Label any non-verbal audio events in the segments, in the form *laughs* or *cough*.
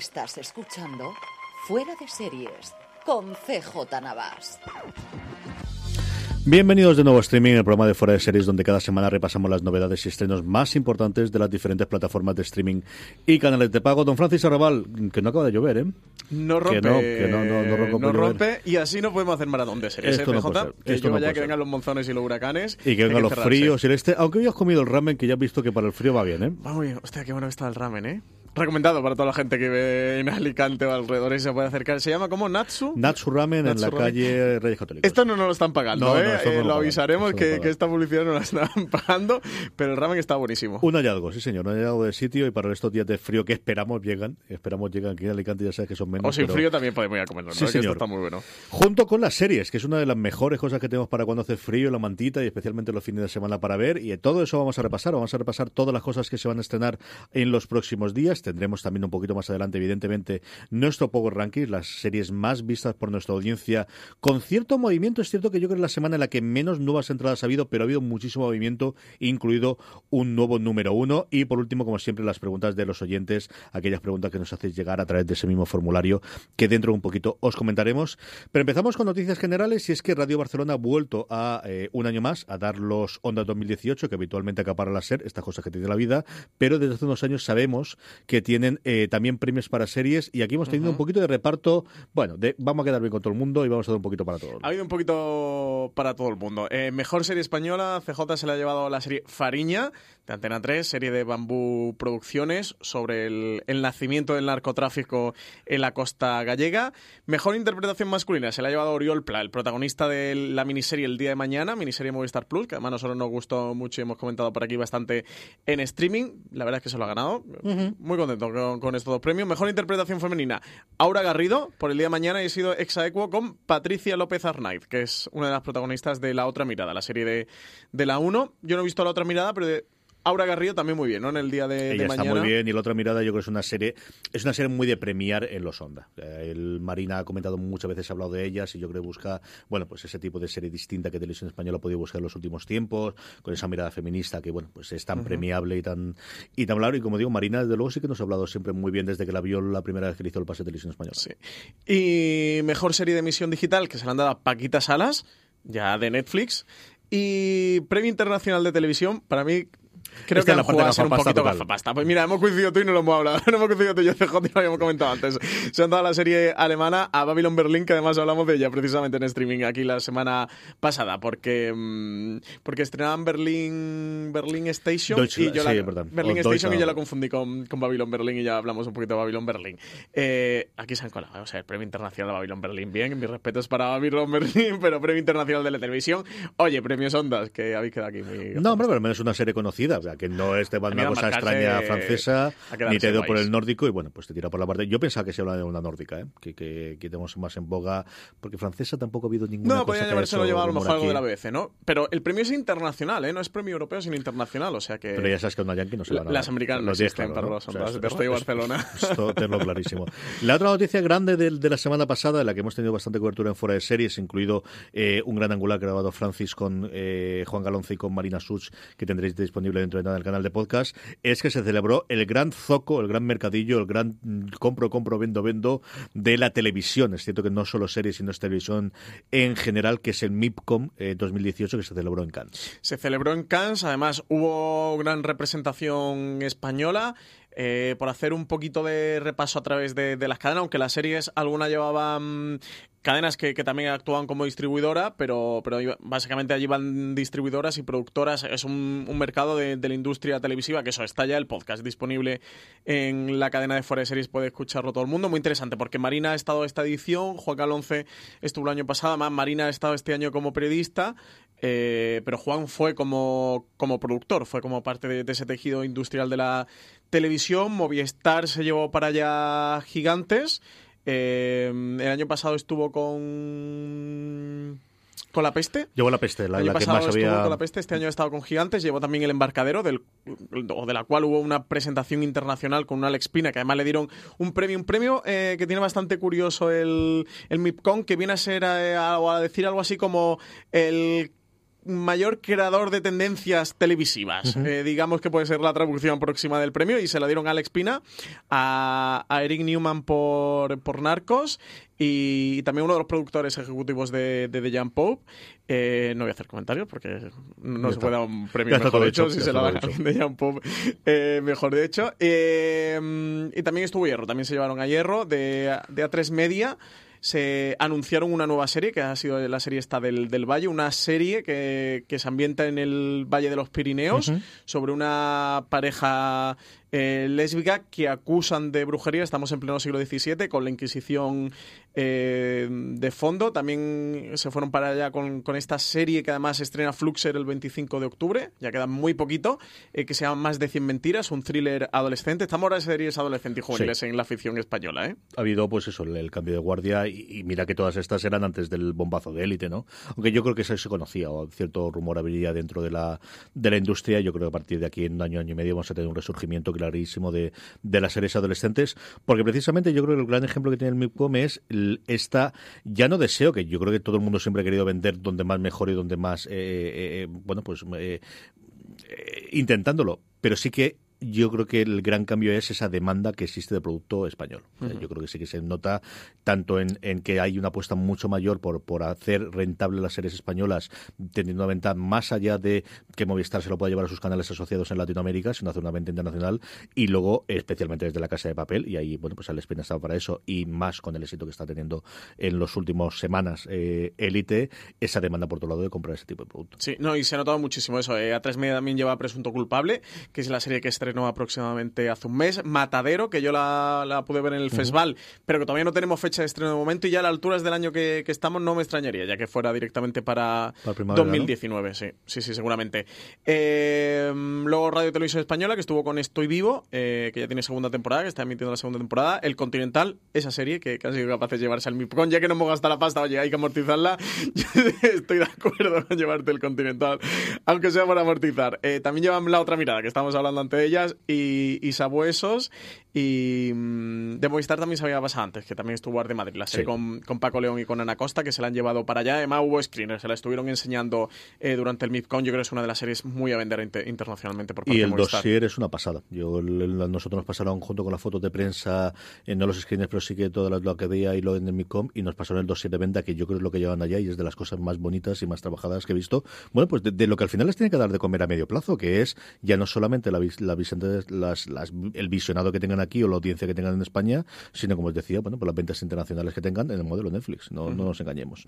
Estás escuchando Fuera de Series con CJ Navas. Bienvenidos de nuevo a Streaming, el programa de Fuera de Series, donde cada semana repasamos las novedades y estrenos más importantes de las diferentes plataformas de streaming y canales de pago. Don Francis Arrabal, que no acaba de llover, ¿eh? No rompe, Que no, que no, no, no rompe no rompe y así no podemos hacer maratón de series, Esto ¿eh, no PJ? puede ser, Que esto yo no puede que ser. vengan los monzones y los huracanes. Y que vengan los fríos y el este. Aunque hoy has comido el ramen, que ya has visto que para el frío va bien, ¿eh? Va muy bien. Hostia, qué bueno está el ramen, ¿eh? Recomendado para toda la gente que ve en Alicante o alrededor y se puede acercar. Se llama como Natsu. Natsu Ramen en Natsu la Ramen. calle Reyes Católicos. Esto no nos lo están pagando, No, no, ¿eh? esto no Eh, lo lo avisaremos no que, que esta publicidad no la están *laughs* pagando, pero el ramen está buenísimo. Un hallazgo, sí señor, un hallazgo de sitio y para estos días de frío que esperamos llegan, esperamos llegan aquí en Alicante, ya sabes que son menos. O sin pero- frío también podemos ir a comerlo, ¿no? Sí, Que esto señor. está muy bueno. Junto con las series, que es una de las mejores cosas que tenemos para cuando hace frío, la mantita y especialmente los fines de semana para ver. Y todo eso vamos a repasar. Vamos a repasar todas las cosas que se van a estrenar en los próximos días. Tendremos también un poquito más adelante, evidentemente, nuestro Power Ranking, las series más vistas por nuestra audiencia. Con cierto movimiento, es cierto que yo creo que es la semana en la que menos nuevas entradas ha habido, pero ha habido muchísimo movimiento, incluido un nuevo número uno. Y por último, como siempre, las preguntas de los oyentes, aquellas preguntas que nos hacéis llegar a través de ese mismo formulario que dentro de un poquito os comentaremos. Pero empezamos con noticias generales y es que Radio Barcelona ha vuelto a eh, un año más a dar los Ondas 2018 que habitualmente acapara la SER, estas cosas que tiene la vida, pero desde hace unos años sabemos que tienen eh, también premios para series y aquí hemos tenido un poquito de reparto, bueno, de vamos a quedar bien con todo el mundo y vamos a dar un poquito para todo. Ha habido un poquito para todo el mundo. Eh, mejor serie española, CJ se le ha llevado la serie Fariña, de Antena 3, serie de Bambú Producciones, sobre el, el nacimiento del narcotráfico en la costa gallega. Mejor interpretación masculina se la ha llevado Oriol Pla, el protagonista de la miniserie El Día de Mañana, miniserie Movistar Plus, que además a nosotros nos gustó mucho y hemos comentado por aquí bastante en streaming. La verdad es que se lo ha ganado. Muy contento con, estos dos premios. Mejor interpretación femenina, Aura Garrido, por El Día de Mañana, y he sido exaequo con Patricia López Arnaiz, que es una de las protagonistas de La Otra Mirada, la serie de, de la 1. Yo no he visto La Otra Mirada, pero de Aura Garrido también muy bien, ¿no? En el día de, de Ella está mañana. muy bien y la otra mirada yo creo que es una serie es una serie muy de premiar en los Onda. Eh, El Marina ha comentado muchas veces, ha hablado de ellas y yo creo que busca, bueno, pues ese tipo de serie distinta que Televisión Española ha podido buscar en los últimos tiempos, con esa mirada feminista que, bueno, pues es tan premiable y tan y tan claro. Y como digo, Marina, desde luego sí que nos ha hablado siempre muy bien desde que la vio la primera vez que le hizo el pase de Televisión Española. Sí. Y mejor serie de emisión digital que se le han dado a Paquita Salas, ya de Netflix. Y premio internacional de televisión, para mí. Creo Esta que la parte jugado a ser un poquito gafapasta. Pues mira, hemos coincidido tú y no lo hemos hablado. *laughs* No hemos coincidido tú y yo, CJ, y lo habíamos comentado antes. Se han dado la serie alemana a Babylon Berlin, que además hablamos de ella precisamente en streaming aquí la semana pasada, porque mm, porque estrenaban Berlin Berlin Station Deutsche- y yo la, sí. Berlin O Station y yo la confundí con, con Babylon Berlin y ya hablamos un poquito de Babylon Berlin. Eh, aquí se han colado, o sea, el premio internacional de Babylon Berlin, bien, mis respetos para Babylon *laughs* Berlin, pero premio internacional de la televisión. Oye, premios Ondas, que habéis quedado aquí muy... No, hombre, pero al menos es una serie conocida, o sea, que no es de A mí una a cosa extraña francesa, a ni te dio por el nórdico, y bueno, pues te tira por la parte. Yo pensaba que se habla de una nórdica, ¿eh? que, que, que tenemos más en boga, porque francesa tampoco ha habido ninguna No, cosa podría que haya habérselo hecho llevado a lo mejor algo de la. BBC, ¿no? Pero el premio es internacional, ¿eh? No es premio europeo, sino internacional, o sea que... Pero ya sabes que a una yankee no se la La- las americanas no existen para los de Barcelona. *laughs* Esto tenlo clarísimo. La otra noticia grande de, de la semana pasada, en la que hemos tenido bastante cobertura en fuera de series, incluido eh, un gran angular grabado Francis con eh, Juan Galonce y con Marina Such, que tendréis disponible nada en el canal de podcast, es que se celebró el gran zoco, el gran mercadillo, el gran compro, compro, vendo, vendo de la televisión. Es cierto que no solo series, sino televisión en general, que es el MIPCOM eh, 2018 que se celebró en Cannes. Se celebró en Cannes, además hubo gran representación española. eh, por hacer un poquito de repaso a través de, de las cadenas, aunque las series algunas llevaban cadenas que, también actúan como distribuidora, pero, pero básicamente allí van distribuidoras y productoras. Es un, mercado de, de, la industria televisiva que eso está ya el podcast disponible en la cadena de Fuera de Series, puede escucharlo todo el mundo. Muy interesante, porque Marina ha estado esta edición, Juan Calonce estuvo el año pasado, además Marina ha estado este año como periodista. Eh, pero Juan fue como, como productor, fue como parte de, de ese tejido industrial de la televisión. Movistar se llevó para allá gigantes. Eh, el año pasado estuvo con con la peste. Llevó la peste, la, el año la que pasado más estuvo había. con la peste, este año ha estado con Gigantes, llevó también el embarcadero, del, o de la cual hubo una presentación internacional con una Alex Pina, que además le dieron un premio, un premio eh, que tiene bastante curioso el, el MIPCON, que viene a ser eh, a, a decir algo así como el mayor creador de tendencias televisivas. Uh -huh. eh, digamos que puede ser la traducción próxima del premio y se la dieron a Alex Pina, a, a Eric Newman por, por Narcos y también uno de los productores ejecutivos de, de The Jump Pope. Eh, no voy a hacer comentarios porque no Ya se puede dar un premio mejor hecho hecho, si se lo dan a. *laughs* The Jump Pope eh, mejor de hecho. Eh, y también estuvo Hierro, también se llevaron a Hierro de, de A3 Media se anunciaron una nueva serie, que ha sido la serie esta del, del Valle, una serie que, que, se ambienta en el Valle de los Pirineos, uh -huh. sobre una pareja eh, lésbica que acusan de brujería. Estamos en pleno siglo XVII, con la Inquisición eh, de fondo. También se fueron para allá con, con, esta serie que además estrena Fluxer el 25 de octubre, ya queda muy poquito, eh, que se llama Más de 100 Mentiras, un thriller adolescente. Estamos ahora en series adolescentes y juveniles sí. en la ficción española. ¿eh? Ha habido, pues eso, el, cambio de guardia y, y, mira que todas estas eran antes del bombazo de élite, ¿no? Aunque yo creo que eso se conocía, o cierto rumor habría dentro de la, de la industria. Yo creo que a partir de aquí, en un año, año y medio, vamos a tener un resurgimiento clarísimo de, de las series adolescentes, porque precisamente yo creo que el gran ejemplo que tiene el MIPCOM es esta, ya no deseo, que yo creo que todo el mundo siempre ha querido vender donde más mejor y donde más, eh, eh, bueno, pues eh, intentándolo, pero sí que yo creo que el gran cambio es esa demanda que existe de producto español. Uh -huh. Yo creo que sí que se nota tanto en, en, que hay una apuesta mucho mayor por, por hacer rentable las series españolas, teniendo una venta más allá de que Movistar se lo pueda llevar a sus canales asociados en Latinoamérica, sino hacer una venta internacional y luego, especialmente desde la Casa de Papel, y ahí, bueno, pues Alex Pina estaba para eso y más con el éxito que está teniendo en los últimos semanas Élite, eh, esa demanda por otro lado de comprar ese tipo de producto. Sí, no, y se ha notado muchísimo eso. Eh, A3 Media también lleva Presunto Culpable, que es la serie que estrenó aproximadamente hace un mes. Matadero, que yo la, la pude ver en el uh -huh. festival, pero que todavía no tenemos fecha de estreno de momento y ya a las alturas del año que, que estamos no me extrañaría, ya que fuera directamente para, para 2019, ¿no? sí, sí, sí, seguramente. Eh, luego Radio Televisión Española, que estuvo con Estoy Vivo, eh, que ya tiene segunda temporada, que está emitiendo la segunda temporada. El Continental, esa serie que, que han sido capaces de llevarse al MIPCON, ya que no hemos gastado la pasta, oye, hay que amortizarla. *laughs* Estoy de acuerdo con llevarte el Continental, aunque sea para amortizar. Eh, también llevan la otra mirada, que estamos hablando ante y, y Sabuesos. Y mmm, de Movistar también se había pasado antes, que también estuvo Arte Madrid, la serie Sí. con, con Paco León y con Ana Costa, que se la han llevado para allá. Además, hubo screeners, se la estuvieron enseñando eh, durante el MIPCON. Yo creo que es una de las series muy a vender inter- internacionalmente por parte Y de el Movistar. dossier es una pasada. Yo, el- el- nosotros nos pasaron junto con las fotos de prensa, eh, no los screeners, pero sí que todo lo, que veía y lo en el Micom, y nos pasaron el dossier de venta, que yo creo que es lo que llevan allá y es de las cosas más bonitas y más trabajadas que he visto. Bueno, pues de, de lo que al final les tiene que dar de comer a medio plazo, que es ya no solamente la, vis- la las, las- el visionado que tengan aquí o la audiencia que tengan en España, sino como os decía, bueno, pues las ventas internacionales que tengan en el modelo Netflix. No, no nos engañemos.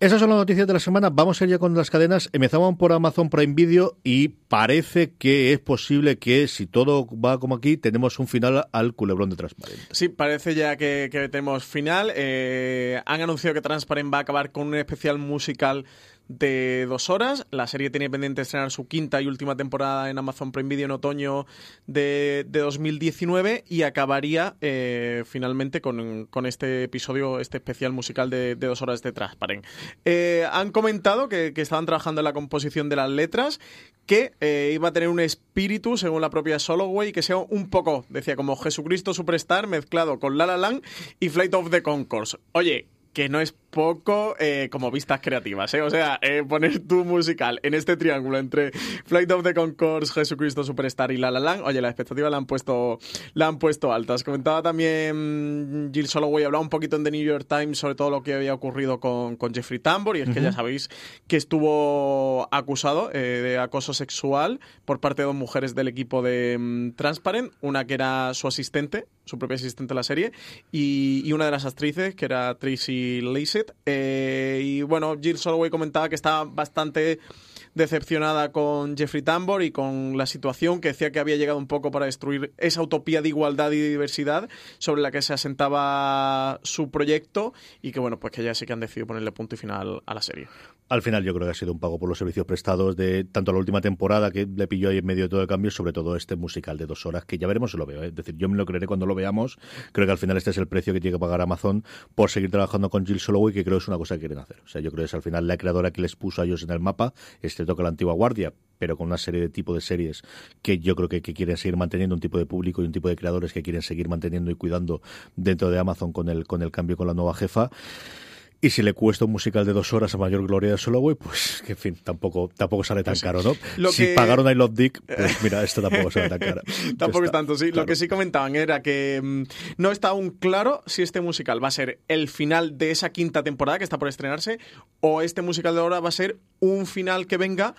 Esas son las noticias de la semana. Vamos a ir ya con las cadenas. Empezaban por Amazon Prime Video y parece que es posible que, si todo va como aquí, tenemos un final al culebrón de transparente. Sí, parece ya que, que tenemos final. Eh, han anunciado que Transparent va a acabar con un especial musical de dos horas. La serie tiene pendiente estrenar su quinta y última temporada en Amazon Prime Video en otoño de, de 2019 y acabaría eh, finalmente con, con este episodio, este especial musical de, de dos horas de Transparent. Eh, han comentado que, estaban trabajando en la composición de las letras, que eh, iba a tener un espíritu, según la propia Soloway, que sea un poco, decía, como Jesucristo Superstar mezclado con La La Land y Flight of the Concords. Oye, que no es poco eh, como vistas creativas, ¿eh? O sea, eh, poner tu musical en este triángulo entre Flight of the Concords, Jesucristo Superstar y La La Land, oye, la expectativa la han puesto, la han puesto altas. Comentaba también Jill Soloway, hablaba un poquito en The New York Times sobre todo lo que había ocurrido con, con Jeffrey Tambor, y es que ya sabéis que estuvo acusado eh, de acoso sexual por parte de dos mujeres del equipo de mm, Transparent, una que era su asistente, su propia asistente en la serie, y, y una de las actrices, que era Tracy Eh, y bueno, Jill Soloway comentaba que estaba bastante decepcionada con Jeffrey Tambor y con la situación que decía que había llegado un poco para destruir esa utopía de igualdad y diversidad sobre la que se asentaba su proyecto y que bueno, pues que ya sí que han decidido ponerle punto y final a la serie. Al final yo creo que ha sido un pago por los servicios prestados de tanto la última temporada que le pilló ahí en medio de todo el cambio, sobre todo este musical de dos horas, que ya veremos si lo veo. ¿eh? Es decir, yo me lo creeré cuando lo veamos. Creo que al final este es el precio que tiene que pagar Amazon por seguir trabajando con Jill Soloway, que creo que es una cosa que quieren hacer. O sea, yo creo que es al final la creadora que les puso a ellos en el mapa, excepto que la antigua guardia, pero con una serie de tipo de series que yo creo que, que, quieren seguir manteniendo un tipo de público y un tipo de creadores que quieren seguir manteniendo y cuidando dentro de Amazon con el, con el cambio con la nueva jefa. Y si le cuesta un musical de dos horas a mayor gloria de Soloway, pues *laughs* que en fin, tampoco, tampoco sale tan caro, ¿no? Lo si que- pagaron I Love Dick, pues mira, esto tampoco sale tan caro. *laughs* Tampoco es tanto, sí. Lo que sí comentaban era que mm, no está aún claro si este musical va a ser el final de esa quinta temporada que está por estrenarse o este musical de ahora va a ser un final que venga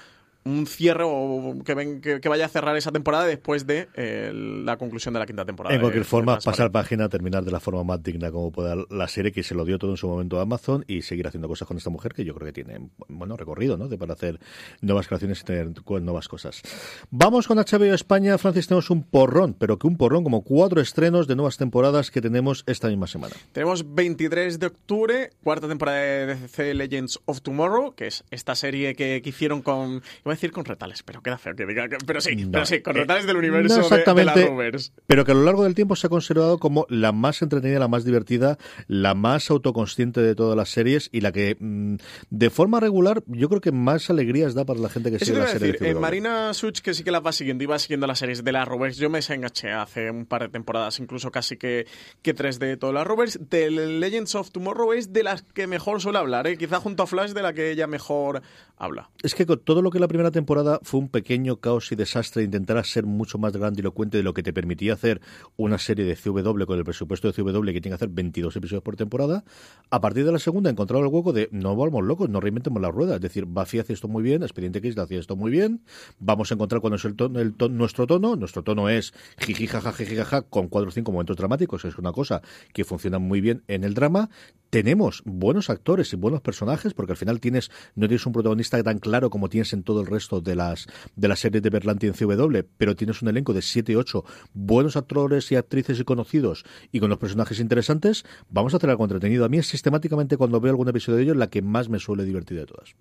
un cierre o que, ven- que, que vaya a cerrar esa temporada después de eh, la conclusión de la quinta temporada. En de- cualquier de forma, Transparent. pasar página, terminar de la forma más digna como pueda la serie, que se lo dio todo en su momento a Amazon y seguir haciendo cosas con esta mujer que yo creo que tiene bueno recorrido, ¿no? De para hacer nuevas creaciones y tener nuevas cosas. Vamos con HBO España, Francis, tenemos un porrón, pero que un porrón, como cuatro estrenos de nuevas temporadas que tenemos esta misma semana. Tenemos 23 de octubre, cuarta temporada de DC Legends of Tomorrow, que es esta serie que, que hicieron con. A decir con retales, pero queda feo que diga. que- Pero sí, No, pero sí, con eh, retales del universo no de- de, la exactamente, Rovers. pero que a lo largo del tiempo se ha considerado como la más entretenida, la más divertida, la más autoconsciente de todas las series y la que mm, de forma regular yo creo que más alegrías da para la gente que Eso sigue la serie decir, de eh, CW. Marina Such, que sí que la va siguiendo, iba siguiendo las series de la Rovers. Yo me desenganché hace un par de temporadas, incluso casi que, que tres de todas las Rovers. The Legends of Tomorrow es de las que mejor suele hablar, ¿eh? quizá junto a Flash de la que ella mejor habla. Es que con todo lo que la primera temporada fue un pequeño caos y desastre, intentar ser mucho más grandilocuente de lo que te permitía hacer una serie de CW con el presupuesto de CW que tiene que hacer 22 episodios por temporada, a partir de la segunda encontraron el hueco de no volvamos locos, no reinventemos la rueda. Es decir, Buffy hace esto muy bien, Expediente X hacía esto muy bien, vamos a encontrar cuál es el tono, el tono- nuestro tono. Nuestro tono es jiji, jaja, jiji, jaja, con cuatro o cinco momentos dramáticos, es una cosa que funciona muy bien en el drama. Tenemos buenos actores y buenos personajes, porque al final tienes, no tienes un protagonista tan claro como tienes en todo el resto de las de las series de Berlanti en CW, pero tienes un elenco de 7, 8 buenos actores y actrices y conocidos y con los personajes interesantes, vamos a hacer algo entretenido. A mí es sistemáticamente cuando veo algún episodio de ellos la que más me suele divertir de todas.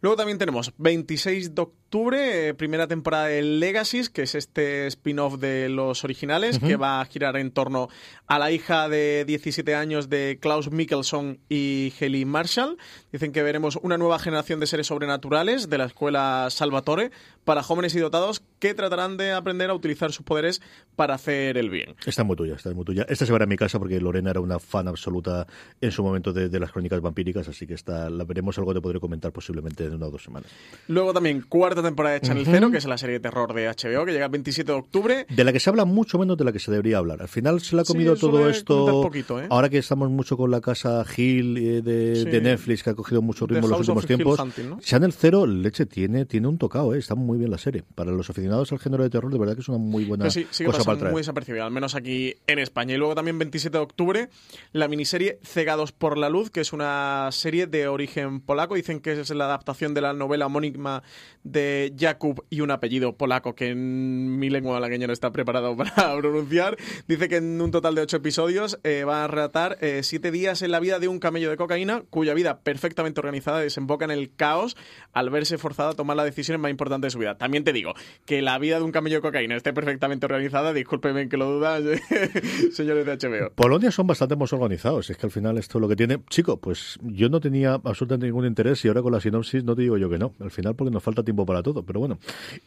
Luego también tenemos 26 de octubre, eh, primera temporada de Legacies, que es este spin-off de los originales, que va a girar en torno a la hija de 17 años de Klaus Mikkelson y Haley Marshall. Dicen que veremos una nueva generación de seres sobrenaturales de la escuela Salvatore para jóvenes y dotados que tratarán de aprender a utilizar sus poderes para hacer el bien. Está muy tuya, está muy tuya. Esta se verá en mi casa porque Lorena era una fan absoluta en su momento de, de las crónicas vampíricas, así que esta, la veremos algo te podré comentar posiblemente en una o dos semanas. Luego también cuarta temporada de Channel Zero, que es la serie de terror de HBO, que llega el 27 de octubre. De la que se habla mucho menos de la que se debería hablar. Al final se le ha comido todo esto. poquito, ¿eh? Ahora que estamos mucho con la casa Hill eh, de, Sí. de Netflix, que ha cogido mucho The ritmo en los House últimos tiempos. Hunting, ¿no? Channel Zero, leche, tiene, tiene un tocado, ¿eh? está muy bien la serie. Para los aficionados al género de terror, de verdad que es una muy buena sí, sigue cosa para traer. muy desapercibida, al menos aquí en España. Y luego también 27 de octubre, la miniserie Cegados por la Luz, que es una serie de origen polaco. Dicen que es la adaptación de la novela homónima de Jakub y un apellido polaco que en mi lengua malagueña no está preparado *laughs* para pronunciar. Dice que en un total de ocho episodios eh, va a relatar eh, siete días en la vida de un camello de cocaína cuya vida perfectamente organizada desemboca en el caos al verse forzado a tomar la decisión más importante de su vida. También te digo que la vida de un camello de cocaína esté perfectamente organizada, discúlpeme que lo dudas, *laughs* señores de HBO. Polonia son bastante más organizados. Es que al final esto es lo que tiene. Chico, pues yo no tenía absolutamente ningún interés y ahora con la sinopsis no te digo yo que no. Al final porque nos falta tiempo para todo, pero bueno.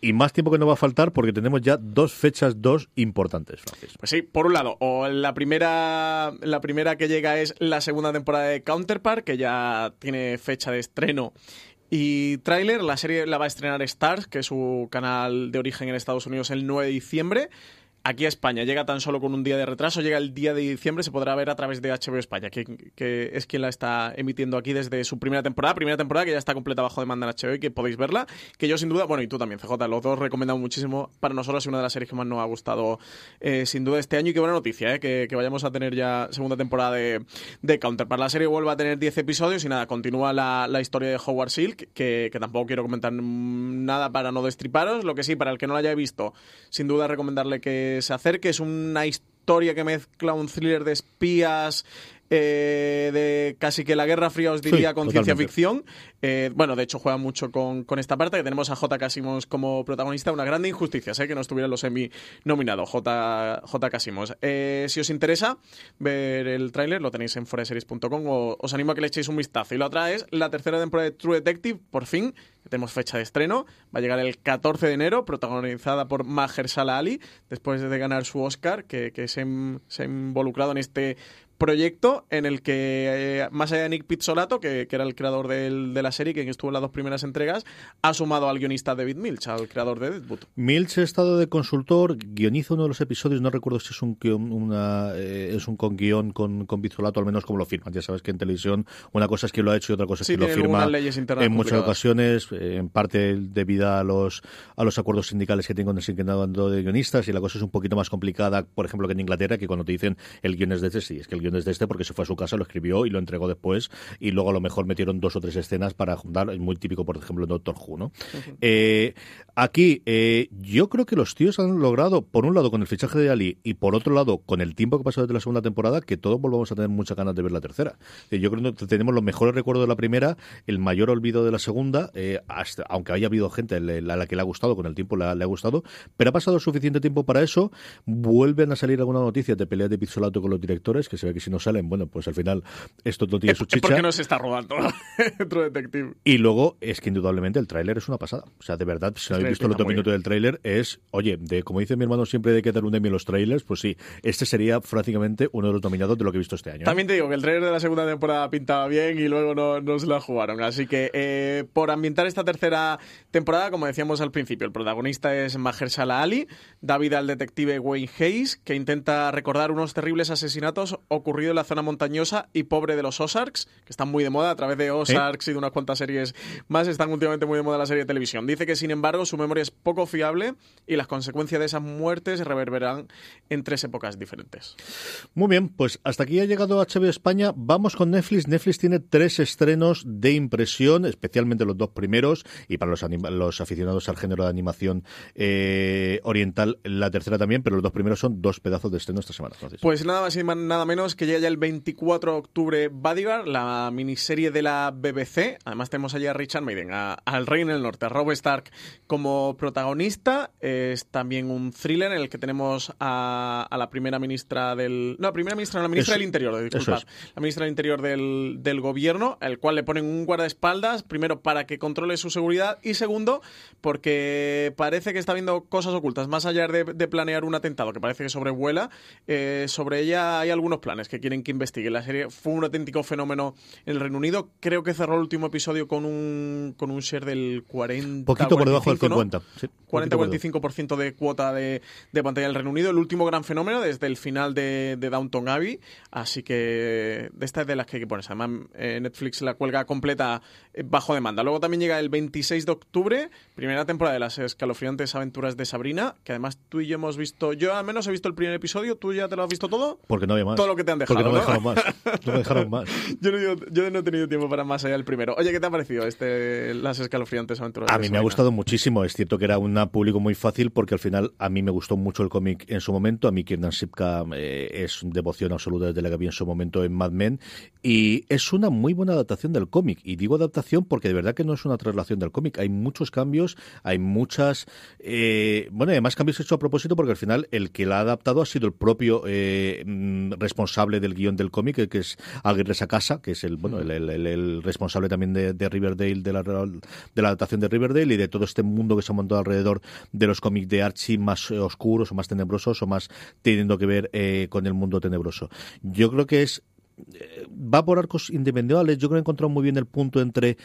Y más tiempo que no va a faltar porque tenemos ya dos fechas, dos importantes, Francis. Pues sí, por un lado, o la primera, la primera que llega es la segunda temporada de Counterpart, que ya tiene fecha de estreno y tráiler. La serie la va a estrenar Stars, que es su canal de origen en Estados Unidos, el 9 de diciembre aquí a España. Llega tan solo con un día de retraso, llega el día de diciembre, se podrá ver a través de HBO España, que, es quien la está emitiendo aquí desde su primera temporada, primera temporada que ya está completa bajo demanda en HBO y que podéis verla, que yo sin duda, bueno, y tú también, CJ, los dos recomendamos muchísimo, para nosotros es una de las series que más nos ha gustado eh, sin duda este año y qué buena noticia, eh, que, vayamos a tener ya segunda temporada de, de Counter. Para la serie vuelve a tener 10 episodios y nada, continúa la, historia de Howard Silk, que, que tampoco quiero comentar nada para no destriparos, lo que sí, para el que no la haya visto, sin duda recomendarle que se acerque. Es una que mezcla un thriller de espías eh, de casi que la Guerra Fría, os diría, con ciencia ficción. Eh, bueno, de hecho juega mucho con, esta parte, que tenemos a J. Casimos como protagonista, una grande injusticia, sé que no estuviera los semi nominado J. J. Casimos. Eh, si os interesa ver el tráiler, lo tenéis en foreseries.com, o os animo a que le echéis un vistazo. Y la otra es la tercera temporada de True Detective, por fin, tenemos fecha de estreno, va a llegar el 14 de enero, protagonizada por Mahershala Ali, después de ganar su Oscar, que, se, ha involucrado en este proyecto en el que, eh, más allá de Nick Pizzolato, que, que era el creador del, de la serie, que estuvo en las dos primeras entregas, ha sumado al guionista David Milch, al creador de Deadwood. Milch ha estado de consultor, guioniza uno de los episodios, no recuerdo si es un una, eh, es un con guion con, con Pizzolato, al menos como lo firman. Ya sabes que en televisión una cosa es que lo ha hecho y otra cosa es que lo firma en muchas ocasiones, eh, en parte debido a los, a los acuerdos sindicales que tengo en el sindicato de guionistas, y la cosa es un poquito más complicada, por ejemplo, que en Inglaterra, que cuando te dicen el guion es de este, sí, es que el guion desde este porque se fue a su casa, lo escribió y lo entregó después y luego a lo mejor metieron dos o tres escenas para juntar, es muy típico por ejemplo en Doctor Who, ¿no? Eh, aquí eh, yo creo que los tíos han logrado, por un lado con el fichaje de Ali y por otro lado con el tiempo que pasó desde la segunda temporada, que todos volvamos a tener muchas ganas de ver la tercera. Eh, yo creo que tenemos los mejores recuerdos de la primera, el mayor olvido de la segunda, aunque haya habido gente a la que le ha gustado, con el tiempo le ha, gustado, pero ha pasado suficiente tiempo para eso, vuelven a salir algunas noticias de peleas de Pizzolato con los directores, que se ve que si no salen, bueno, pues al final esto no tiene su chicha. porque no se está rodando *laughs* True Detective. Y luego es que indudablemente el tráiler es una pasada. O sea, de verdad, si no habéis visto el otro minuto del tráiler, es, oye, de como dice mi hermano siempre de que dar un Emmy los trailers, pues sí, este sería prácticamente uno de los nominados de lo que he visto este año. ¿eh? También te digo que el tráiler de la segunda temporada pintaba bien y luego no, no se la jugaron. Así que eh, por ambientar esta tercera temporada, como decíamos al principio, el protagonista es Mahershala Ali, David al detective Wayne Hayes, que intenta recordar unos terribles asesinatos ocurridos en la zona montañosa y pobre de los Ozarks, que están muy de moda a través de Ozarks y de unas cuantas series más, están últimamente muy de moda la serie de televisión. Dice que, sin embargo, su memoria es poco fiable y las consecuencias de esas muertes reverberarán en tres épocas diferentes. Muy bien, pues hasta aquí ha llegado HBO España. Vamos con Netflix. Netflix tiene tres estrenos de impresión, especialmente los dos primeros, y para los, los aficionados al género de animación eh, oriental, la tercera también, pero los dos primeros son dos pedazos de estreno esta semana. Pues nada más y nada menos que llega ya el 24 de octubre Bodyguard, la miniserie de la BBC. Además tenemos allí a Richard Maiden, al Rey en el Norte, a Rob Stark como protagonista. Es también un thriller en el que tenemos a, la primera ministra del... No, primera ministra, la ministra del Interior, disculpad. La ministra del Interior del, del gobierno, al cual le ponen un guardaespaldas, primero para que controle su seguridad y segundo porque parece que está viendo cosas ocultas, más allá de, planear un atentado que parece que sobrevuela, eh, sobre ella hay algunos planes que quieren que investigue. La serie fue un auténtico fenómeno en el Reino Unido. Creo que cerró el último episodio con un, con un share del 40. Poquito por debajo del 50. 40-45% de cuota de, de, pantalla del Reino Unido. El último gran fenómeno desde el final de, de Downton Abbey. Así que de estas de las que hay que ponerse. Además, eh, Netflix la cuelga completa eh, bajo demanda. Luego también llega el 26 de octubre, primera temporada de las escalofriantes aventuras de Sabrina, que además tú y yo hemos visto. Yo al menos he visto el primer episodio. ¿Tú ya te lo has visto todo? Porque no había más. Todo lo que te han dejado. Porque no, me dejaron más. No me dejaron más. *laughs* yo, no, he tenido tiempo para más allá del primero. Oye, ¿qué te ha parecido este las escalofriantes aventuras? A mí me ha gustado muchísimo. Es cierto que era un público muy fácil porque al final a mí me gustó mucho el cómic en su momento. A mí Kiernan Sipka eh, es devoción absoluta desde la que vi en su momento en Mad Men y es una muy buena adaptación del cómic. Y digo adaptación porque de verdad que no es una traslación del cómic. Hay muchos cambios, hay muchas... Eh, bueno, además cambios hechos a propósito porque al final el que la ha adaptado ha sido el propio eh, mm, responsable del guion del cómic, que es Aguirre Sacasa, que es el bueno el, el- responsable también de, de Riverdale, de la, de la adaptación de Riverdale y de todo este mundo que se ha montado alrededor de los cómics de Archie más eh, oscuros o más tenebrosos o más teniendo que ver eh, con el mundo tenebroso. Yo creo que es eh, va por arcos individuales. Yo creo que he encontrado muy bien el punto entre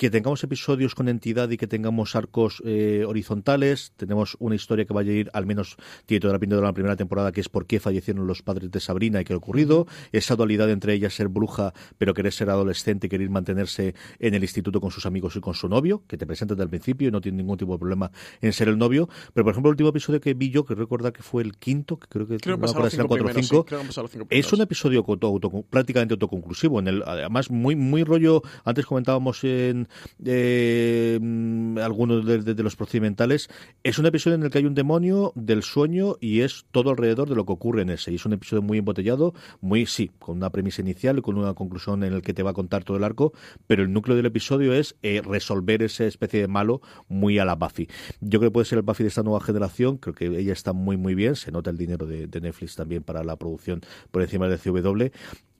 que tengamos episodios con entidad y que tengamos arcos eh, horizontales. Tenemos una historia que vaya a ir, al menos tiene toda la pinta de la primera temporada, que es por qué fallecieron los padres de Sabrina y qué ha ocurrido. Esa dualidad entre ella ser bruja, pero querer ser adolescente y querer mantenerse en el instituto con sus amigos y con su novio, que te presenta desde el principio y no tiene ningún tipo de problema en ser el novio. Pero, por ejemplo, el último episodio que vi yo, que recordar que fue el quinto, que creo que, Creo no cinco cuatro primeros, cinco, sí, creo es un episodio auto- auto- prácticamente autoconclusivo. En el, además, muy, muy rollo. Antes comentábamos en eh, mm, algunos de, los procedimentales. Es un episodio en el que hay un demonio del sueño y es todo alrededor de lo que ocurre en ese. Y es un episodio muy embotellado, muy, sí, con una premisa inicial y con una conclusión en el que te va a contar todo el arco. Pero el núcleo del episodio es eh, resolver esa especie de malo muy a la Buffy. Yo creo que puede ser el Buffy de esta nueva generación. Creo que ella está muy, muy bien. Se nota el dinero de, de Netflix también para la producción por encima de CW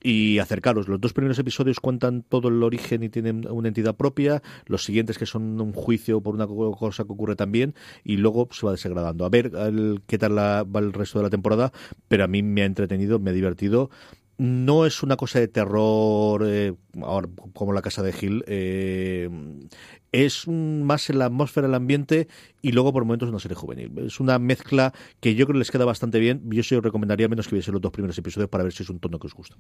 y acercaros. Los dos primeros episodios cuentan todo el origen y tienen una entidad propia. Los siguientes que son un juicio por una co- cosa que ocurre también y luego se va desagradando. A ver qué tal la- va el resto de la temporada, pero a mí me ha entretenido, me ha divertido. No es una cosa de terror eh, ahora, como la casa de Hill. eh, es un- más en la atmósfera, el ambiente y luego por momentos una serie juvenil. Es una mezcla que yo creo que les queda bastante bien. Yo sí os recomendaría menos que viese los dos primeros episodios para ver si es un tono que os gusta.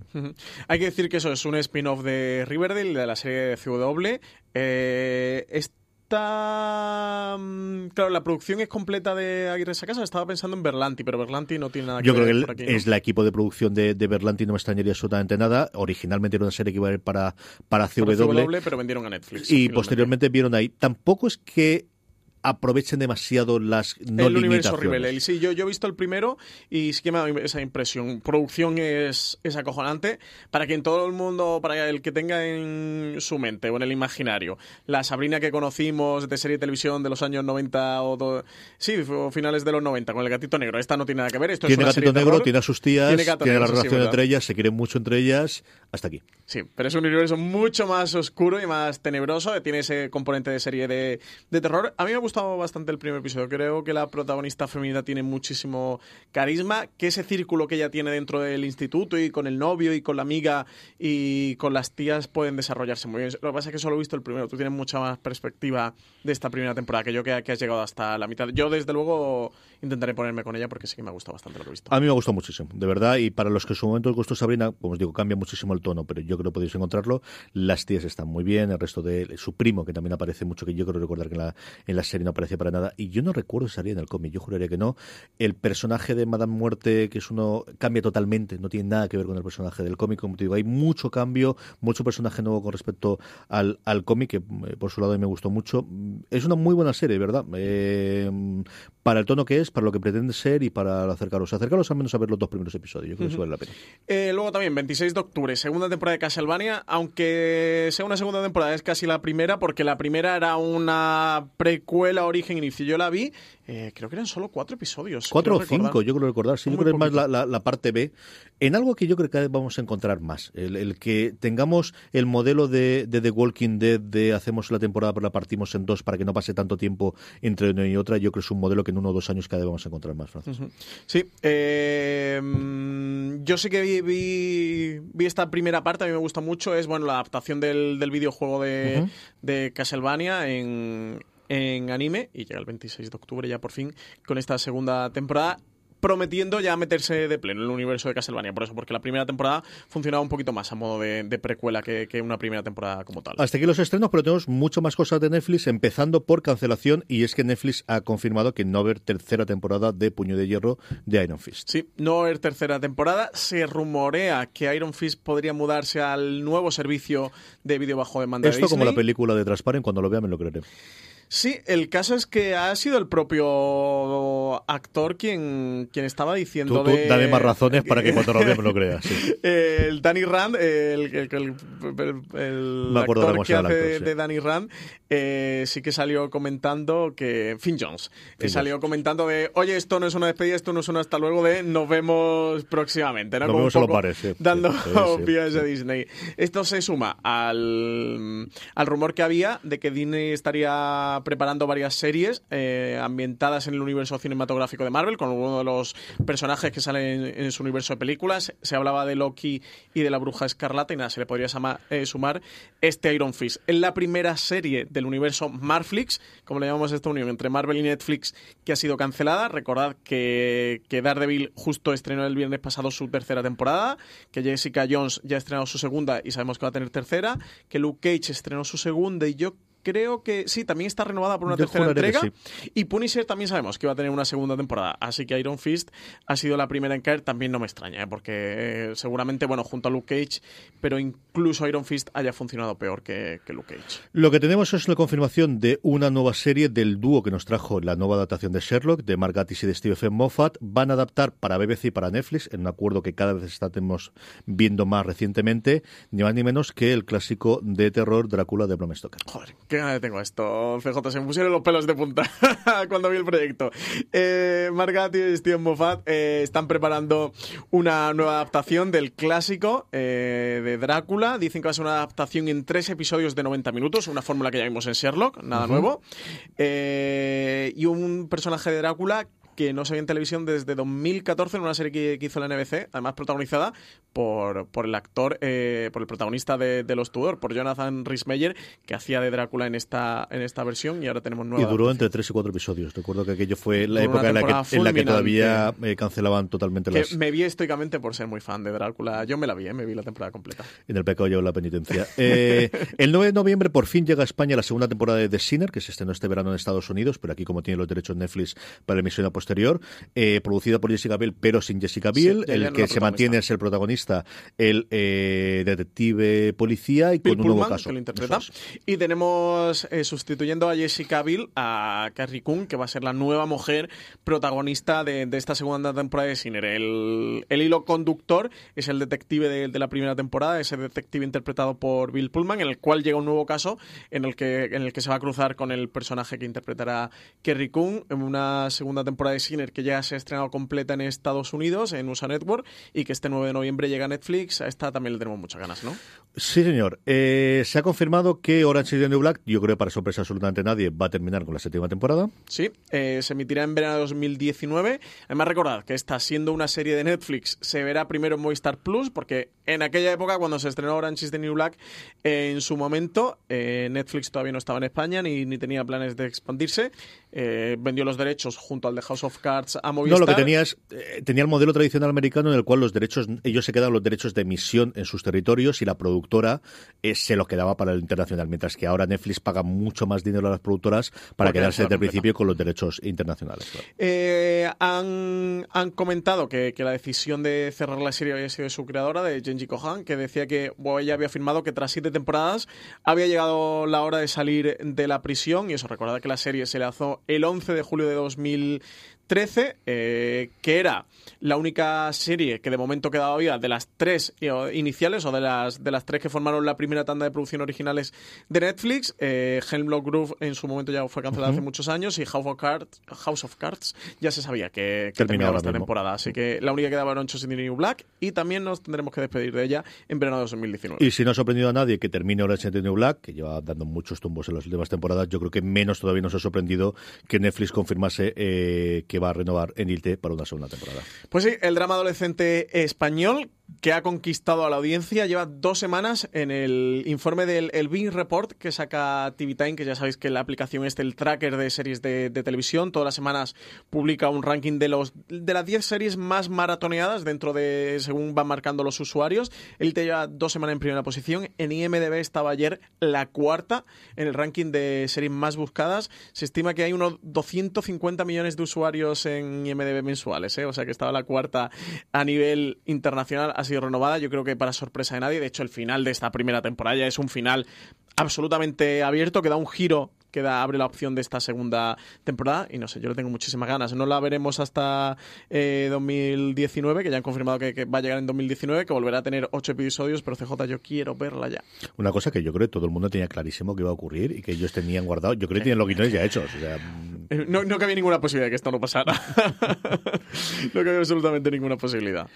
Hay que decir que eso es un spin-off de Riverdale, de la serie de CW. Eh, esta. Mm, Claro, la producción es completa de Aguirre Sacasa. Estaba pensando en Berlanti, pero Berlanti no tiene nada que Yo ver creo que por aquí, ¿no? es la equipo de producción de, de Berlanti, no me extrañaría absolutamente nada. Originalmente era una serie que iba a ir para, para CW, Por CW, pero vendieron a Netflix. y posteriormente vieron ahí. Tampoco es que aprovechen demasiado las no el universo. Riverdale. Sí, yo, yo he visto el primero y sí que me ha dado esa impresión. Producción es, es acojonante para que en todo el mundo, para el que tenga en su mente o en el imaginario la Sabrina que conocimos de serie de televisión de los años 90 o do- sí, o finales de los 90 con el gatito negro. Esta no tiene nada que ver. Esto Tiene es una gatito negro, terror. tiene a sus tías, Tiene la sí, relación ¿verdad? entre ellas, se quieren mucho entre ellas. Hasta aquí. Sí, pero es un universo mucho más oscuro y más tenebroso. Tiene ese componente de serie de, de terror. A mí me ha gustado bastante el primer episodio. Creo que la protagonista femenina tiene muchísimo carisma. Que ese círculo que ella tiene dentro del instituto y con el novio y con la amiga y con las tías pueden desarrollarse muy bien. Lo que pasa es que solo he visto el primero. Tú tienes mucha más perspectiva de esta primera temporada que yo que, que has llegado hasta la mitad. Yo, desde luego, intentaré ponerme con ella porque sí que me ha gustado bastante lo que he visto. A mí me ha gustado muchísimo, de verdad. Y para los que en su momento os gustó Sabrina, como os digo, cambia muchísimo el tono, pero yo creo que podéis encontrarlo. Las tías están muy bien, el resto de su primo, que también aparece mucho, que yo creo recordar que en la, en la serie no aparece para nada. Y yo no recuerdo si salía en el cómic, yo juraría que no. El personaje de Madame Muerte, que es uno, cambia totalmente, no tiene nada que ver con el personaje del cómic. Como te digo, hay mucho cambio, mucho personaje nuevo con respecto al, al cómic, que eh, por su lado me gustó mucho. Es una muy buena serie, ¿verdad? Eh, para el tono que es, para lo que pretende ser y para acercaros. Acercaros al menos a ver los dos primeros episodios, yo creo que eso vale la pena. Eh, luego también, 26 de octubre, segunda temporada de Castlevania, aunque sea una segunda temporada, es casi la primera, porque la primera era una precuela origen inicio. Yo la vi, eh, creo que eran solo cuatro episodios. Cuatro o recordar. cinco, yo creo recordar. Sí, yo creo que es más la, la- la parte B. En algo que yo creo que vamos a encontrar más. El, el que tengamos el modelo de, de The Walking Dead de hacemos la temporada pero la partimos en dos para que no pase tanto tiempo entre una y otra, yo creo que es un modelo que en uno o dos años cada vez vamos a encontrar más, Francis. Sí, eh, mm, yo sí que vi, vi, vi esta primera parte, a mí me gusta mucho, es bueno la adaptación del, del videojuego de, de Castlevania en, en anime y llega el 26 de octubre ya por fin con esta segunda temporada prometiendo ya meterse de pleno en el universo de Castlevania, por eso, porque la primera temporada funcionaba un poquito más a modo de, de precuela que, que una primera temporada como tal. Hasta aquí los estrenos, pero tenemos mucho más cosas de Netflix, empezando por cancelación, y es que Netflix ha confirmado que no va a haber tercera temporada de Puño de Hierro de Iron Fist. Sí, no es tercera temporada. Se rumorea que Iron Fist podría mudarse al nuevo servicio de vídeo bajo demanda de Esto como la Disney. película de Transparent, cuando lo vea me lo creeré. Sí, el caso es que ha sido el propio actor quien, quien estaba diciendo Tú, tú de... dame más razones para que cuando lo vea me lo creas. sí. *laughs* el Danny Rand, el, el, el- el- actor que hace el de, actor, sí. de Danny Rand, eh, sí que salió comentando que Finn Jones eh, Finn salió comentando de, oye, esto no es una despedida, esto no es un hasta luego de nos vemos próximamente, ¿no? Nos Como un vemos los poco bares, sí. dando vías de Disney. Esto se suma al, al rumor que había de que Disney estaría preparando varias series eh, ambientadas en el universo cinematográfico de Marvel, con uno de los personajes que salen en, su universo de películas. Se hablaba de Loki y de la Bruja Escarlata, y nada, se le podría eh, sumar este Iron Fist. Es la primera serie del universo Marflix, como le llamamos esta unión entre Marvel y Netflix, que ha sido cancelada. Recordad que, que Daredevil justo estrenó el viernes pasado su tercera temporada, que Jessica Jones ya ha estrenado su segunda y sabemos que va a tener tercera, que Luke Cage estrenó su segunda y yo creo que sí, también está renovada por una Yo tercera entrega. Y Punisher también sabemos que va a tener una segunda temporada. Así que Iron Fist ha sido la primera en caer. También no me extraña, ¿eh? porque eh, seguramente, bueno, junto a Luke Cage, pero incluso Iron Fist haya funcionado peor que, que Luke Cage. Lo que tenemos es la confirmación de una nueva serie del dúo que nos trajo la nueva adaptación de Sherlock, de Mark Gatiss y de Stephen Moffat. Van a adaptar para BBC y para Netflix, en un acuerdo que cada vez estamos viendo más recientemente, ni más ni menos que el clásico de terror Drácula de Bram Stoker. Joder, qué ganas tengo esto. CJ, se me pusieron los pelos de punta *laughs* cuando vi el proyecto. Eh, Mark Gatiss y Steven Moffat eh, están preparando una nueva adaptación del clásico eh, de Drácula. Dicen que va a ser una adaptación en tres episodios de 90 minutos, una fórmula que ya vimos en Sherlock, nada nuevo. Eh, y un personaje de Drácula que no se veía en televisión desde 2014 en una serie que, que hizo la NBC, además protagonizada por, por el actor, eh, por el protagonista de, de Los Tudor, por Jonathan Rhys-Meyer, que hacía de Drácula en esta, en esta versión y ahora tenemos nueva Y duró adaptación. entre tres y cuatro episodios. Recuerdo que aquello fue la Duró época en la que, en la que todavía eh, cancelaban totalmente Que las... me vi estoicamente por ser muy fan de Drácula. Yo me la vi, eh, me vi la temporada completa. En el pecado lleva la penitencia. *laughs* El 9 de noviembre por fin llega a España la segunda temporada de The Sinner, que se estrenó este verano en Estados Unidos, pero aquí como tiene los derechos Netflix para la emisión a posterior, eh, producida por Jessica Biel, pero sin Jessica Biel. Sí, el que se mantiene es el protagonista, el eh, detective policía y Bill con un nuevo Pullman, caso. que lo interpreta. Es. Y tenemos eh, sustituyendo a Jessica Biel a Carrie Coon, que va a ser la nueva mujer protagonista de, de esta segunda temporada de Sinner. El, el hilo conductor es el detective de, de la primera temporada, ese detective interpretado por Bill Pullman, en el cual llega un nuevo caso en el que, en el que se va a cruzar con el personaje que interpretará Kerry Coon en una segunda temporada de Sinner que ya se ha estrenado completa en Estados Unidos, en USA Network, y que este 9 de noviembre llega a Netflix. A esta también le tenemos muchas ganas, ¿no? Sí, señor. Eh, se ha confirmado que Orange is the New Black, yo creo que para sorpresa absolutamente nadie, va a terminar con la séptima temporada. Sí, eh, se emitirá en verano de 2019. Además, recordad que esta siendo una serie de Netflix, se verá primero en Movistar Plus, porque en aquella época, cuando se estrenó Orange is the New Black, eh, en su momento, eh, Netflix todavía no estaba en España ni, ni tenía planes de expandirse. Vendió los derechos junto al de House of Cards a No, lo que tenía es, eh, tenía el modelo tradicional americano en el cual los derechos, ellos se quedaban los derechos de emisión en sus territorios y la productora eh, se los quedaba para el internacional, mientras que ahora Netflix paga mucho más dinero a las productoras para Porque quedarse desde el principio con los derechos internacionales. claro. Eh, han, han comentado que, que la decisión de cerrar la serie había sido de su creadora, de Genji Kohan, que decía que bueno, ella había afirmado que tras siete temporadas había llegado la hora de salir de la prisión, y eso, recordad que la serie se lanzó el 11 de julio de 2013, eh, que era la única serie que de momento quedaba viva de las tres eh, iniciales, o de las, de las tres que formaron la primera tanda de producción originales de Netflix. Eh, Hemlock Grove en su momento ya fue cancelada hace muchos años, y House of Cards, House of Cards ya se sabía que, que Termina terminaba esta mismo. temporada. Así que la única que quedaba era Orange New Black y también nos tendremos que despedir de ella en verano de 2019. Y si no ha sorprendido a nadie que termine Orange is the New Black, que lleva dando muchos tumbos en las últimas temporadas, yo creo que menos todavía nos ha sorprendido que Netflix confirmase eh, que va a renovar en ILT para una segunda temporada. Pues sí, el drama adolescente español que ha conquistado a la audiencia lleva dos semanas en el informe del el Bing Report que saca TV Time, que ya sabéis que la aplicación es el tracker de series de, televisión. Todas las semanas publica un ranking de los de las 10 series más maratoneadas dentro de según van marcando los usuarios. Él te lleva dos semanas en primera posición. En IMDB estaba ayer la cuarta en el ranking de series más buscadas. Se estima que hay unos 250 millones de usuarios en IMDB mensuales, ¿eh? o sea que estaba la cuarta a nivel internacional, ha sido renovada, yo creo que para sorpresa de nadie, de hecho el final de esta primera temporada ya es un final absolutamente abierto, que da un giro queda abre la opción de esta segunda temporada y no sé, yo le tengo muchísimas ganas. No la veremos hasta eh, 2019, que ya han confirmado que, que, va a llegar en 2019, que volverá a tener ocho episodios, pero CJ yo quiero verla ya. Una cosa que yo creo que todo el mundo tenía clarísimo que iba a ocurrir y que ellos tenían guardado, yo creo que tienen los guiones ya hechos. O sea, eh, no, no cabía ninguna posibilidad de que esto no pasara. *laughs* no cabía absolutamente ninguna posibilidad.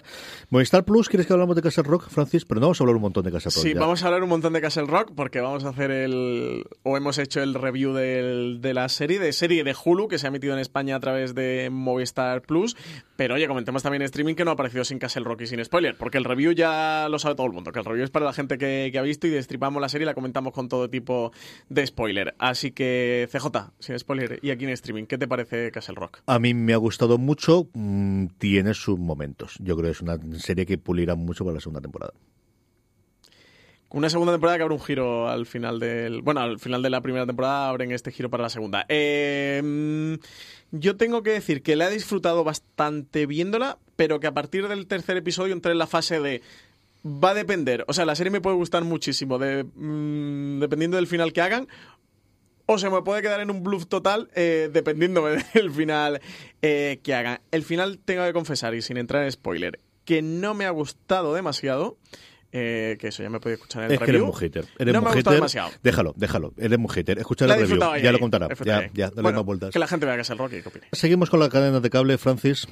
Movistar Plus, ¿quieres que hablamos de Castle Rock, Francis? Pero no vamos a hablar un montón de Castle Rock. Sí, ya. vamos a hablar un montón de Castle Rock porque vamos a hacer el. o hemos hecho el review del, de la serie, de serie de Hulu que se ha emitido en España a través de Movistar Plus. Pero oye, comentemos también en streaming que no ha aparecido sin Castle Rock y sin spoiler, porque el review ya lo sabe todo el mundo, que el review es para la gente que, que ha visto y destripamos la serie y la comentamos con todo tipo de spoiler. Así que, CJ, sin spoiler, y aquí en streaming, ¿qué te parece Castle Rock? A mí me ha gustado mucho, mmm, tiene sus momentos. Yo creo que es una serie que pulirá mucho para la segunda temporada una segunda temporada que abre un giro al final del. Bueno, al final de la primera temporada abren este giro para la segunda. Eh, yo tengo que decir que la he disfrutado bastante viéndola, pero que a partir del tercer episodio entré en la fase de. Va a depender. O sea, la serie me puede gustar muchísimo, mmm, dependiendo del final que hagan. O se me puede quedar en un bluff total, eh, dependiendo *laughs* del final eh, que hagan. El final tengo que confesar, y sin entrar en spoiler, que no me ha gustado demasiado. Eh, que eso ya me puede escuchar en el es review. que eres un hater. Eres no me ha hater. demasiado. Déjalo, déjalo. Eres un hater. Escucha el review. Ya ahí, lo contará. Ya, ya, dale bueno, más vueltas. Que la gente vea que es el Rocky. ¿qué opinas? Seguimos con la cadena de cable, Francis.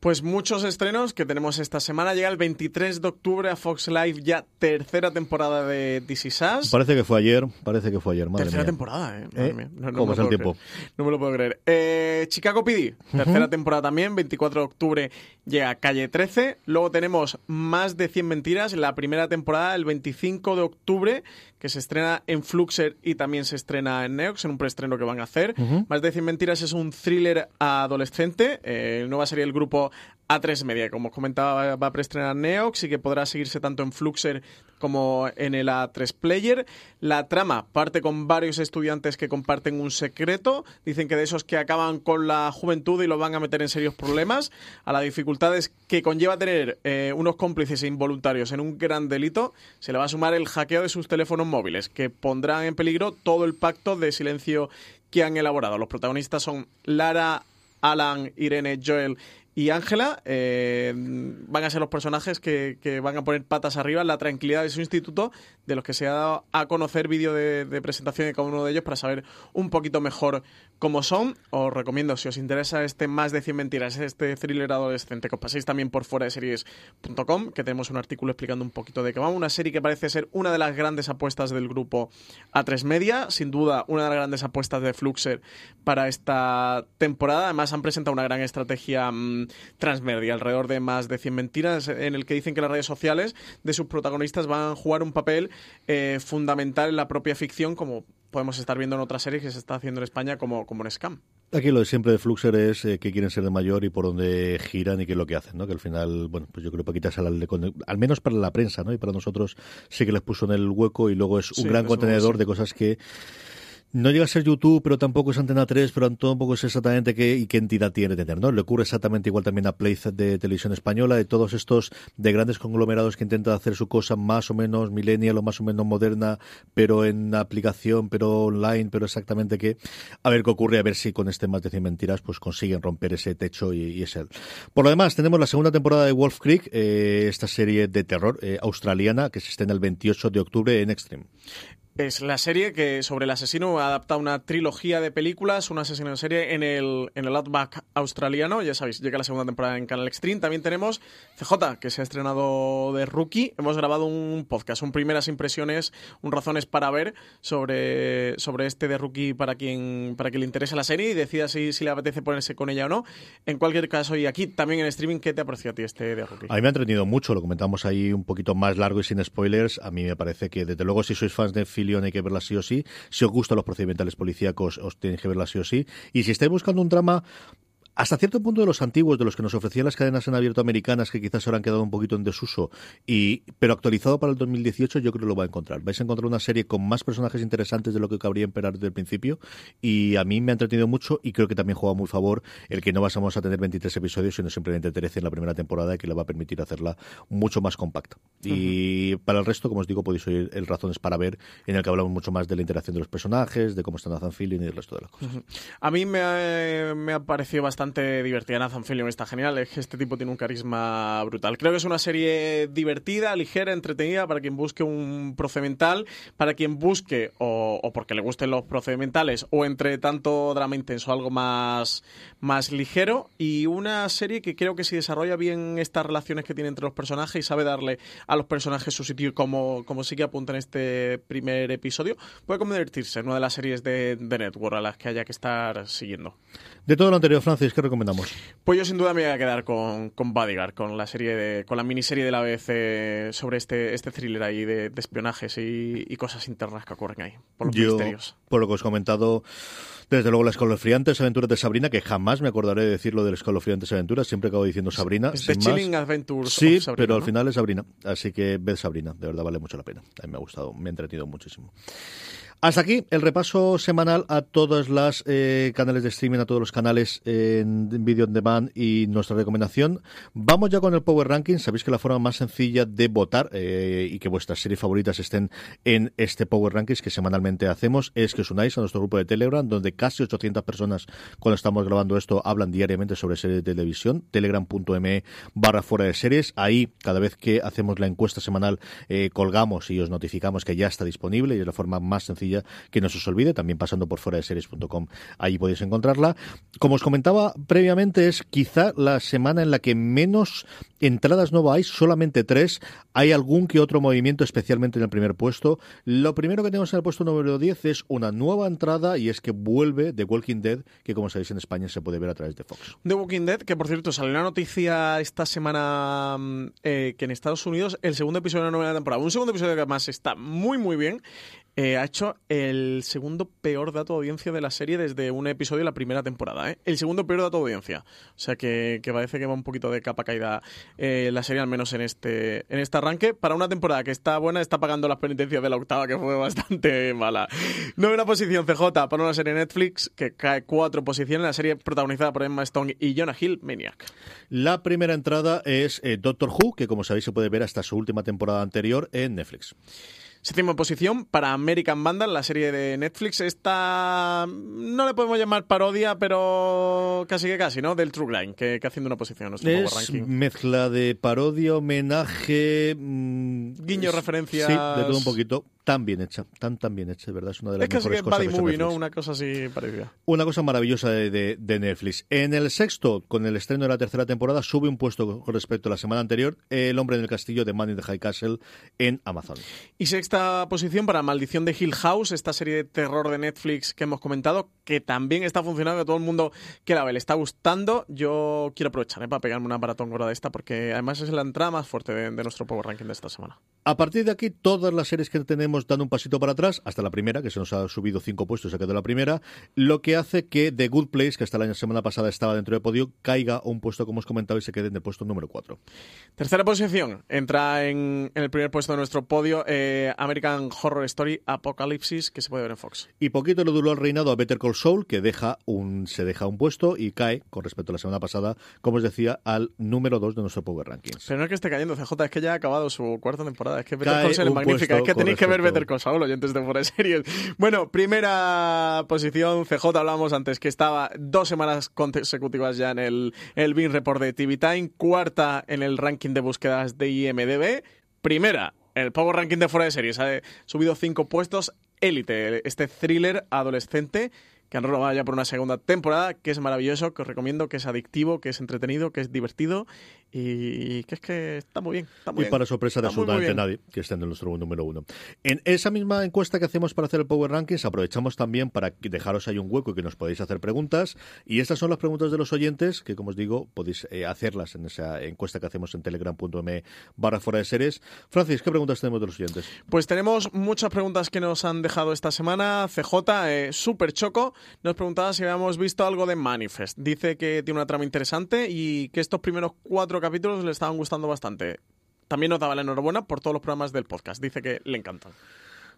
Pues muchos estrenos que tenemos esta semana. Llega el 23 de octubre a Fox Live ya tercera temporada de DC Sass. Parece que fue ayer, parece que fue ayer, madre tercera mía. temporada, eh. Madre ¿Eh? mía. No, no ¿Cómo me pasa el tiempo? creer. No me lo puedo creer. Eh, Chicago PD, tercera temporada también, 24 de octubre llega Calle 13. Luego tenemos Más de 100 Mentiras, la primera temporada el 25 de octubre, que se estrena en Fluxer y también se estrena en Neox, en un preestreno que van a hacer. Uh -huh. Más de 100 Mentiras es un thriller adolescente, eh, nueva serie del grupo A3 Media, como os comentaba, va a preestrenar Neox y que podrá seguirse tanto en Fluxer como en el A3 Player. La trama parte con varios estudiantes que comparten un secreto. Dicen que de esos que acaban con la juventud y los van a meter en serios problemas. A las dificultades que conlleva tener eh, unos cómplices involuntarios en un gran delito, se le va a sumar el hackeo de sus teléfonos móviles, que pondrán en peligro todo el pacto de silencio que han elaborado. Los protagonistas son Lara, Alan, Irene, Joel y Ángela eh, van a ser los personajes que, que, van a poner patas arriba la tranquilidad de su instituto, de los que se ha dado a conocer vídeo de, de, presentación de cada uno de ellos para saber un poquito mejor cómo son. Os recomiendo, si os interesa este más de 100 mentiras, este thriller adolescente, que os paséis también por fuera de series.com, que tenemos un artículo explicando un poquito de qué va. Una serie que parece ser una de las grandes apuestas del grupo A3 Media, sin duda una de las grandes apuestas de Fluxer para esta temporada. Además, han presentado una gran estrategia mmm, transmedia alrededor de más de 100 mentiras en el que dicen que las redes sociales de sus protagonistas van a jugar un papel eh, fundamental en la propia ficción como podemos estar viendo en otras series que se está haciendo en España como, como en Scam. Aquí lo de siempre de Fluxer es eh, que quieren ser de mayor y por dónde giran y qué es lo que hacen, ¿no? Que al final, bueno, pues yo creo que quitas al, al menos para la prensa, ¿no? Y para nosotros sí que les puso en el hueco y luego es un sí, gran contenedor de cosas que no llega a ser YouTube, pero tampoco es Antena 3, pero tampoco es exactamente qué y qué entidad tiene que tener, ¿no? Le ocurre exactamente igual también a Playz de Televisión Española, de todos estos de grandes conglomerados que intentan hacer su cosa más o menos millennial o más o menos moderna, pero en aplicación, pero online, pero exactamente qué. A ver qué ocurre, a ver si con este más de 100 mentiras pues consiguen romper ese techo y, ese. Por lo demás, tenemos la segunda temporada de Wolf Creek, eh, esta serie de terror eh, australiana que se estrena el 28 de octubre en Extreme. Es la serie que sobre el asesino adapta una trilogía de películas, un asesino en serie en el, en el Outback australiano. Ya sabéis, llega la segunda temporada en Canal Extreme. También tenemos CJ, que se ha estrenado de Rookie. Hemos grabado un podcast, un primeras impresiones, un razones para ver sobre, sobre este de Rookie para quien, para quien le interese la serie y decida si, si le apetece ponerse con ella o no. En cualquier caso, y aquí también en streaming, ¿qué te aprecia a ti este de Rookie? A mí me ha entretenido mucho, lo comentamos ahí un poquito más largo y sin spoilers. A mí me parece que, desde luego, si sois fans de Phil hay que verla sí o sí. Si os gustan los procedimentales policíacos, os tenéis que verla sí o sí. Y si estáis buscando un drama hasta cierto punto de los antiguos, de los que nos ofrecían las cadenas en abierto americanas, que quizás ahora han quedado un poquito en desuso, y pero actualizado para el 2018, yo creo que lo va a encontrar. Vais a encontrar una serie con más personajes interesantes de lo que cabría esperar desde el principio, y a mí me ha entretenido mucho, y creo que también juega muy favor el que no vamos a tener 23 episodios, sino simplemente 13 en la primera temporada, que le va a permitir hacerla mucho más compacta. Y para el resto, como os digo, podéis oír el Razones para ver, en el que hablamos mucho más de la interacción de los personajes, de cómo está Nathan Fillion y el resto de las cosas. A mí me ha, me ha parecido bastante divertida. Nathan Fillion está genial. Es que este tipo tiene un carisma brutal. Creo que es una serie divertida, ligera, entretenida para quien busque un procedimental, para quien busque o, o porque le gusten los procedimentales o entre tanto drama intenso algo más, más ligero y una serie que creo que si desarrolla bien estas relaciones que tiene entre los personajes y sabe darle a los personajes su sitio como, como sí que apunta en este primer episodio, puede convertirse en una de las series de, de Network a las que haya que estar siguiendo. De todo lo anterior, Francis, ¿qué recomendamos? Pues yo sin duda me voy a quedar con, con Bodyguard, con la serie de, con la miniserie de la BBC sobre este, este thriller ahí de, de espionajes y, y, cosas internas que ocurren ahí, por los yo, misterios. Por lo que os he comentado, desde luego las escalofriantes aventuras de Sabrina, que jamás me acordaré de decirlo de las escalofriantes aventuras, siempre acabo diciendo Sabrina. Es The Chilling Adventures Sí, Sabrina, pero ¿no? al final es Sabrina, así que ved Sabrina, de verdad vale mucho la pena. A mí me ha gustado, me ha entretenido muchísimo. Hasta aquí el repaso semanal a todos los eh, canales de streaming, a todos los canales en Video on Demand y nuestra recomendación. Vamos ya con el Power Ranking. Sabéis que la forma más sencilla de votar eh, y que vuestras series favoritas estén en este Power Rankings que semanalmente hacemos es que os unáis a nuestro grupo de Telegram, donde casi 800 personas cuando estamos grabando esto hablan diariamente sobre series de televisión. Telegram.me barra fuera de series. Ahí, cada vez que hacemos la encuesta semanal, eh, colgamos y os notificamos que ya está disponible y es la forma más sencilla que no se os olvide, también pasando por fuera de series.com, ahí podéis encontrarla. Como os comentaba previamente, es quizá la semana en la que menos entradas no hay, solamente tres. Hay algún que otro movimiento, especialmente en el primer puesto. Lo primero que tenemos en el puesto número 10 es una nueva entrada y es que vuelve The Walking Dead, que como sabéis en España se puede ver a través de Fox. The Walking Dead, que por cierto salió una noticia esta semana eh, que en Estados Unidos el segundo episodio de la novena temporada, un segundo episodio que además está muy muy bien, eh, ha hecho el segundo peor dato de audiencia de la serie desde un episodio de la primera temporada. ¿eh? El segundo peor dato de audiencia. O sea que, parece que va un poquito de capa caída eh, la serie, al menos en este, en este arranque. Para una temporada que está buena, está pagando las penitencias de la octava, que fue bastante mala. Novena posición CJ para una serie Netflix que cae cuatro posiciones. La serie protagonizada por Emma Stone y Jonah Hill, Maniac. La primera entrada es eh, Doctor Who, que como sabéis se puede ver hasta su última temporada anterior en Netflix. Séptima posición para American Vandal, la serie de Netflix. Esta no le podemos llamar parodia, pero casi que casi, ¿no? Del True Line, que, que haciendo una posición en nuestro es Ranking. mezcla de parodia, homenaje... Mmm, Guiño, es, referencias... Sí, de todo un poquito. Tan bien hecha, tan tan bien hecha, de verdad. Es una de las es casi mejores que cosas que Movie, ¿no? Una cosa así parecida. Una cosa maravillosa de, de, de, Netflix. En el sexto, con el estreno de la tercera temporada, sube un puesto con respecto a la semana anterior, El hombre en el castillo de Man in the High Castle en Amazon. Y sexta posición para Maldición de Hill House, esta serie de terror de Netflix que hemos comentado, que también está funcionando, que todo el mundo que la ve le está gustando. Yo quiero aprovechar ¿eh? para pegarme una maratón gorda de esta, porque además es la entrada más fuerte de, de nuestro Power Ranking de esta semana. A partir de aquí, todas las series que tenemos dan un pasito para atrás, hasta la primera, que se nos ha subido cinco puestos, se quedó la primera, lo que hace que The Good Place, que hasta la semana pasada estaba dentro del podio, caiga un puesto, como os comentaba, y se quede en el puesto número 4. Tercera posición, entra en, en el primer puesto de nuestro podio eh, American Horror Story Apocalipsis, que se puede ver en Fox. Y poquito le duró el reinado a Better Call Saul, que deja un, se deja un puesto y cae, con respecto a la semana pasada, como os decía, al número 2 de nuestro Power Rankings. Pero no es que esté cayendo, CJ, es que ya ha acabado su cuarta temporada. Es que Better Call Saul es magnífica, es que tenéis que ver Better Call Saul, oyentes de fuera de series. Bueno, primera posición, CJ, hablamos antes que estaba dos semanas consecutivas ya en el, el Bean Report de TV Time, cuarta en el ranking de búsquedas de IMDB, primera el Power Ranking de fuera de series, ha subido cinco puestos, Élite, este thriller adolescente que han robado ya por una segunda temporada, que es maravilloso, que os recomiendo, que es adictivo, que es entretenido, que es divertido y que es que está muy bien. Está muy y para sorpresa de absolutamente bien. nadie, que está en nuestro número uno. En esa misma encuesta que hacemos para hacer el Power Rankings, aprovechamos también para dejaros ahí un hueco y que nos podéis hacer preguntas. Y estas son las preguntas de los oyentes, que como os digo, podéis eh, hacerlas en esa encuesta que hacemos en telegram.me barra fuera de series. Francis, ¿qué preguntas tenemos de los oyentes? Pues tenemos muchas preguntas que nos han dejado esta semana. CJ, eh, Super Choco, nos preguntaba si habíamos visto algo de Manifest. Dice que tiene una trama interesante y que estos primeros cuatro capítulos le estaban gustando bastante. También nos daba la enhorabuena por todos los programas del podcast. Dice que le encantan.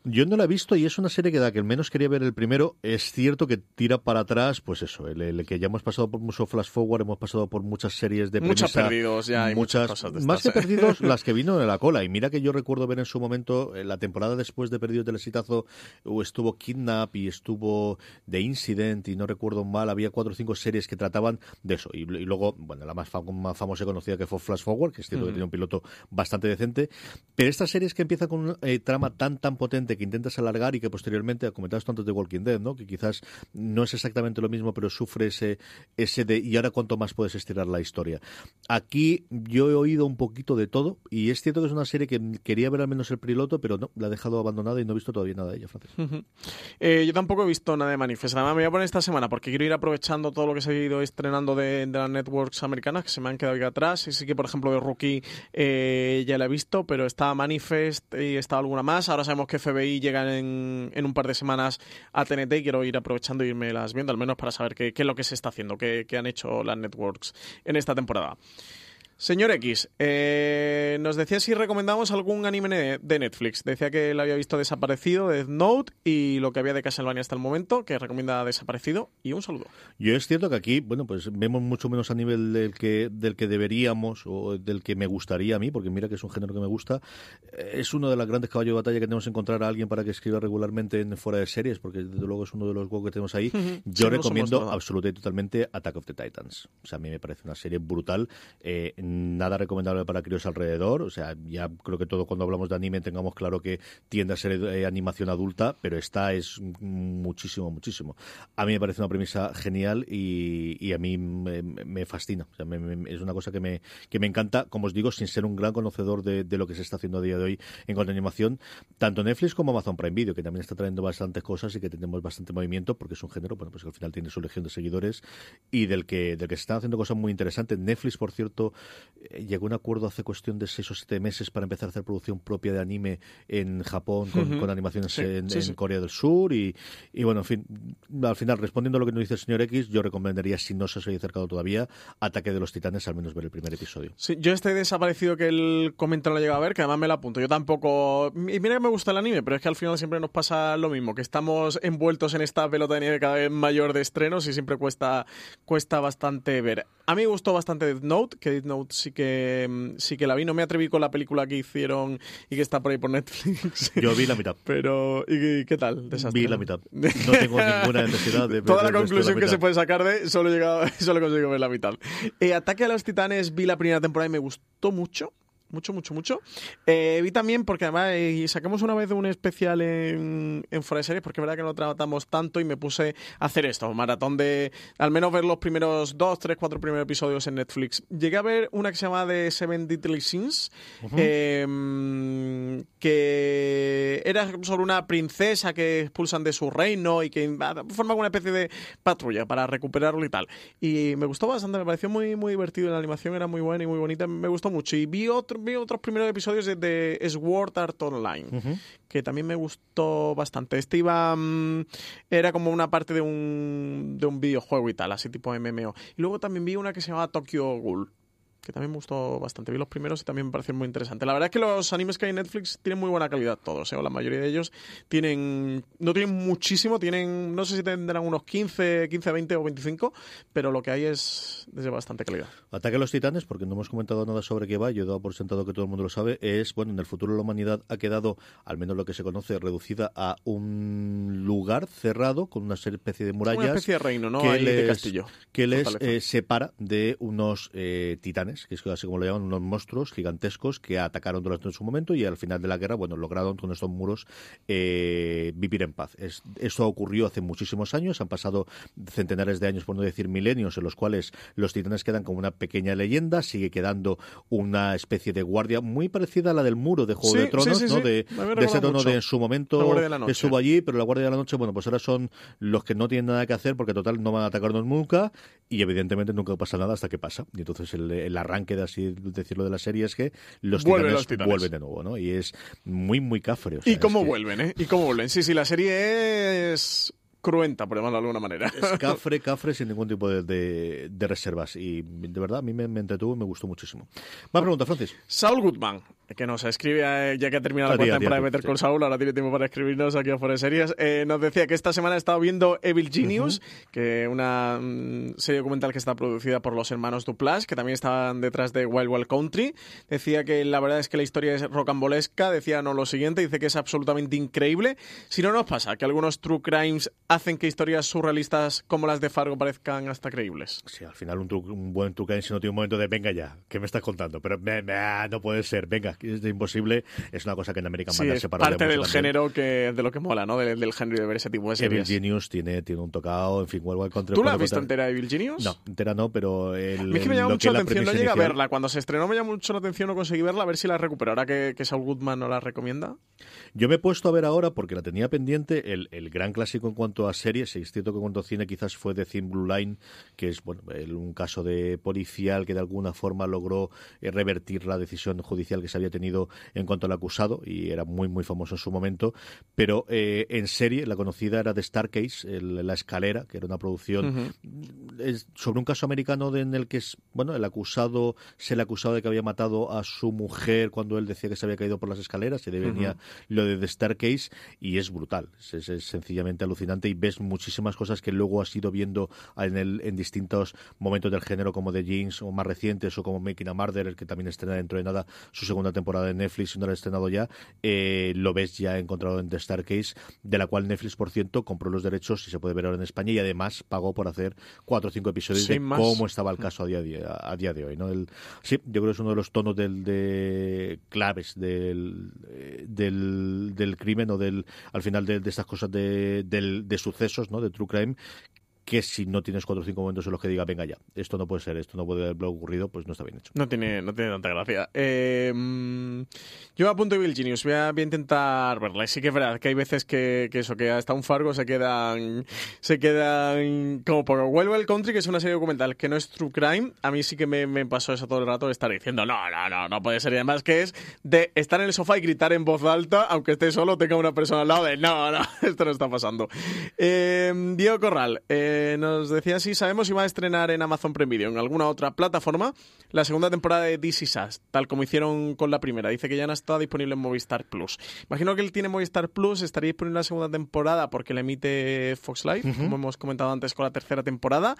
Yo no la he visto y es una serie que da que al menos quería ver el primero. Es cierto que tira para atrás, pues eso, el, el que ya hemos pasado por mucho flash forward, hemos pasado por muchas series de Muchos premisa, perdidos ya hay muchas cosas de más que ¿eh? perdidos, *laughs* las que vino de la cola. Y mira que yo recuerdo ver en su momento, en la temporada después de Perdidos del Exitazo, o estuvo Kidnap y estuvo The Incident, y no recuerdo mal, había cuatro o cinco series que trataban de eso. Y, y luego, bueno, la más, fam- más famosa y conocida que fue Flash Forward, que es cierto que tenía un piloto bastante decente. Pero estas series que empiezan con una eh, trama tan, tan potente que intentas alargar y que posteriormente, comentabas tanto de Walking Dead, ¿no? Que quizás no es exactamente lo mismo, pero sufre ese, ese de, y ahora cuánto más puedes estirar la historia. Aquí yo he oído un poquito de todo, y es cierto que es una serie que quería ver al menos el piloto, pero no, la he dejado abandonada y no he visto todavía nada de ella, Francis. Eh, yo tampoco he visto nada de Manifest. Además, me voy a poner esta semana porque quiero ir aprovechando todo lo que se ha ido estrenando de, las networks americanas que se me han quedado aquí atrás. Y sí que, por ejemplo, de Rookie eh, ya la he visto, pero está Manifest y está alguna más. Ahora sabemos que FBI llega en, en un par de semanas a TNT y quiero ir aprovechando e irme las viendo, al menos para saber qué, qué es lo que se está haciendo, qué, qué han hecho las networks en esta temporada. Señor X, eh, nos decía si recomendamos algún anime de, Netflix. Decía que lo había visto desaparecido, Death Note y lo que había de Castlevania hasta el momento, que recomienda desaparecido. Y un saludo. Yo es cierto que aquí, bueno, pues vemos mucho menos a nivel del que, del que deberíamos o del que me gustaría a mí, porque mira que es un género que me gusta. Eh, Es uno de los grandes caballos de batalla que tenemos que encontrar a alguien para que escriba regularmente en fuera de series, porque desde luego es uno de los juegos que tenemos ahí. *laughs* Sí, Yo no somos recomiendo nada. absolutamente y totalmente Attack of the Titans. O sea, a mí me parece una serie brutal. Eh, nada recomendable para críos alrededor. O sea, ya creo que todo cuando hablamos de anime tengamos claro que tiende a ser eh, animación adulta, pero esta es muchísimo, muchísimo. A mí me parece una premisa genial y, y a mí me, me fascina. Me- es una cosa que me, que me encanta, como os digo, sin ser un gran conocedor de, de lo que se está haciendo a día de hoy en cuanto a animación, tanto Netflix como Amazon Prime Video, que también está trayendo bastantes cosas y que tenemos bastante movimiento, porque es un género, bueno, pues que al final tiene su legión de seguidores y del que, del que se están haciendo cosas muy interesantes. Netflix, por cierto, llegó a un acuerdo hace cuestión de seis o siete meses para empezar a hacer producción propia de anime en Japón con, animaciones Sí, en, sí, en sí. Corea del Sur y, y bueno, en fin, al final, respondiendo a lo que nos dice el señor X, yo recomendaría, si no se os haya acercado todavía, Ataque de los Titanes, al menos ver el primer episodio. Sí, yo este desaparecido que el comentario lo llega a ver, que además me lo apunto. Yo tampoco. Y mira que me gusta el anime, pero es que al final siempre nos pasa lo mismo, que estamos envueltos en esta pelota de nieve cada vez mayor de estrenos y siempre cuesta, cuesta bastante ver. A mí me gustó bastante Death Note, que Death Note sí que, mm, sí que la vi. No me atreví con la película que hicieron y que está por ahí por Netflix. *laughs* Yo vi la mitad. Pero, ¿y qué tal? Desastre. Vi la mitad. *laughs* No tengo ninguna necesidad de ver Toda la conclusión que se puede sacar de solo he llegado, *laughs* solo he conseguido ver la mitad. Eh, Ataque a los Titanes vi la primera temporada y me gustó mucho. Mucho, mucho, mucho. Eh, vi también, porque además eh, sacamos una vez un especial en, en Fuera de Series, porque es verdad que no tratamos tanto y me puse a hacer esto, maratón de al menos ver los primeros dos, tres, cuatro primeros episodios en Netflix. Llegué a ver una que se llama The Seven Deadly Sins, eh, que era sobre una princesa que expulsan de su reino y que forma una especie de patrulla para recuperarlo y tal. Y me gustó bastante, me pareció muy, muy divertido. La animación era muy buena y muy bonita, me gustó mucho. Y vi, otro, vi otros primeros episodios de, de Sword Art Online, que también me gustó bastante. Este iba. mm, era como una parte de un, de un videojuego y tal, así tipo MMO. Y luego también vi una que se llamaba Tokyo Ghoul que también me gustó bastante. Vi los primeros y también me parecieron muy interesantes. La verdad es que los animes que hay en Netflix tienen muy buena calidad todos, ¿eh? o la mayoría de ellos tienen, no tienen muchísimo, tienen, no sé si tendrán unos 15, 15, 20 o 25, pero lo que hay es de bastante calidad. Ataque a los titanes, porque no hemos comentado nada sobre qué va, yo he dado por sentado que todo el mundo lo sabe, es, bueno, en el futuro la humanidad ha quedado, al menos lo que se conoce, reducida a un lugar cerrado con una especie de murallas Una especie de reino, ¿no? que Ahí de les, castillo. que les eh, separa de unos eh, titanes titanes, que es así como lo llaman, unos monstruos gigantescos que atacaron durante su momento y al final de la guerra, bueno, lograron con estos muros eh, vivir en paz. Es, esto ocurrió hace muchísimos años, han pasado centenares de años, por no decir milenios, en los cuales los titanes quedan como una pequeña leyenda, sigue quedando una especie de guardia muy parecida a la del muro de Juego Sí, de Tronos, sí, sí, ¿no? De, de ese tono mucho. de en su momento estuvo allí, pero la Guardia de la Noche, bueno, pues ahora son los que no tienen nada que hacer porque total no van a atacarnos nunca y evidentemente nunca pasa nada hasta que pasa. Y entonces el, el arranque de así decirlo de la serie es que los Vuelven titanes, los titanes. vuelven de nuevo, ¿no? Y es muy, muy cafre. o sea, ¿Y cómo que- vuelven, eh? ¿Y cómo vuelven? Sí, sí, la serie es cruenta, por llamarlo de alguna manera. Es *laughs* cafre, cafre sin ningún tipo de, de- de reservas. Y de verdad, a mí me, me entretuvo y me gustó muchísimo. Más pregunta, Francis. Saul Goodman, que nos escribe, eh, ya que ha terminado la temporada de sí. Call Saul, ahora tiene tiempo para escribirnos aquí a Fuera de Series, eh, nos decía que esta semana ha estado viendo Evil Genius, que una mm, serie documental que está producida por los hermanos Duplass, que también estaban detrás de Wild Wild Country. Decía que la verdad es que la historia es rocambolesca, decía no lo siguiente, dice que es absolutamente increíble. Si no nos pasa, que algunos true crimes hacen que historias surrealistas como las de Fargo parezcan hasta creíbles. Sí, al final un, un buen truque si no tiene un momento de venga ya, ¿qué me estás contando? Pero me- me- no puede ser, venga, es imposible. Es una cosa que en American Sí, es parte del género que de lo que mola, ¿no? Del, del género de ver ese tipo de Evil series. Genius tiene, tiene un tocado, en fin, Wild Country. ¿Tú la has visto contar- entera, Evil Genius? No, entera no, pero el, A mí es que me llama mucho la atención, no llegué a inicial. verla. Cuando se estrenó me llamó mucho la atención, no conseguí verla, a ver si la recupero. Ahora que, que Saul Goodman no la recomienda. Yo me he puesto a ver ahora, porque la tenía pendiente, el, el gran clásico en cuanto a series. Es cierto que en cuanto a cine quizás fue The Thin Blue Line, que es bueno un caso de policial que de alguna forma logró eh, revertir la decisión judicial que se había tenido en cuanto al acusado, y era muy, muy famoso en su momento. Pero eh, en serie, la conocida era The Starcase, el- La Escalera, que era una producción es sobre un caso americano de- en el que bueno, el acusado se le acusado de que había matado a su mujer cuando él decía que se había caído por las escaleras y de ahí venía lo de The Staircase y es brutal, es, es- es sencillamente alucinante y ves muchísimas cosas que luego has ido viendo en, el, en distintos momentos del género como The Jeans o más recientes o como Making a Murderer que también estrena dentro de nada su segunda temporada en Netflix y no la ha estrenado ya, eh, lo ves ya encontrado en The Staircase de la cual Netflix por cierto compró los derechos y se puede ver ahora en España y además pagó por hacer cuatro o cinco episodios de más. cómo estaba el caso a día, de- a día de hoy. ¿no? El- sí, yo creo que es uno de los tonos del, de claves del, del, del crimen o del al final de, de estas cosas de, del- de sucesos, ¿no? de true crime que si no tienes cuatro o cinco momentos en los que diga, venga ya, esto no puede ser, esto no puede haber ocurrido, pues no está bien hecho. No tiene, no tiene tanta gracia. Eh, yo apunto a Evil Genius, voy a, voy a intentar verla. Sí que es verdad que hay veces que, eso, que hasta un Fargo se quedan, se quedan como por Wild Country, que es una serie documental que no es true crime. A mí sí que me, pasó eso todo el rato de estar diciendo, no, no, no, no puede ser. Y además que es de estar en el sofá y gritar en voz alta, aunque esté solo, tenga una persona al lado de, no, no, *laughs* esto no está pasando. Eh, Diego Corral eh, nos decía si sabemos si va a estrenar en Amazon Prime Video en alguna otra plataforma la segunda temporada de This Is Us, tal como hicieron con la primera. Dice que ya no está disponible en Movistar Plus. Imagino que él tiene Movistar Plus, estaría disponible la segunda temporada porque la emite Fox Live, como hemos comentado antes con la tercera temporada.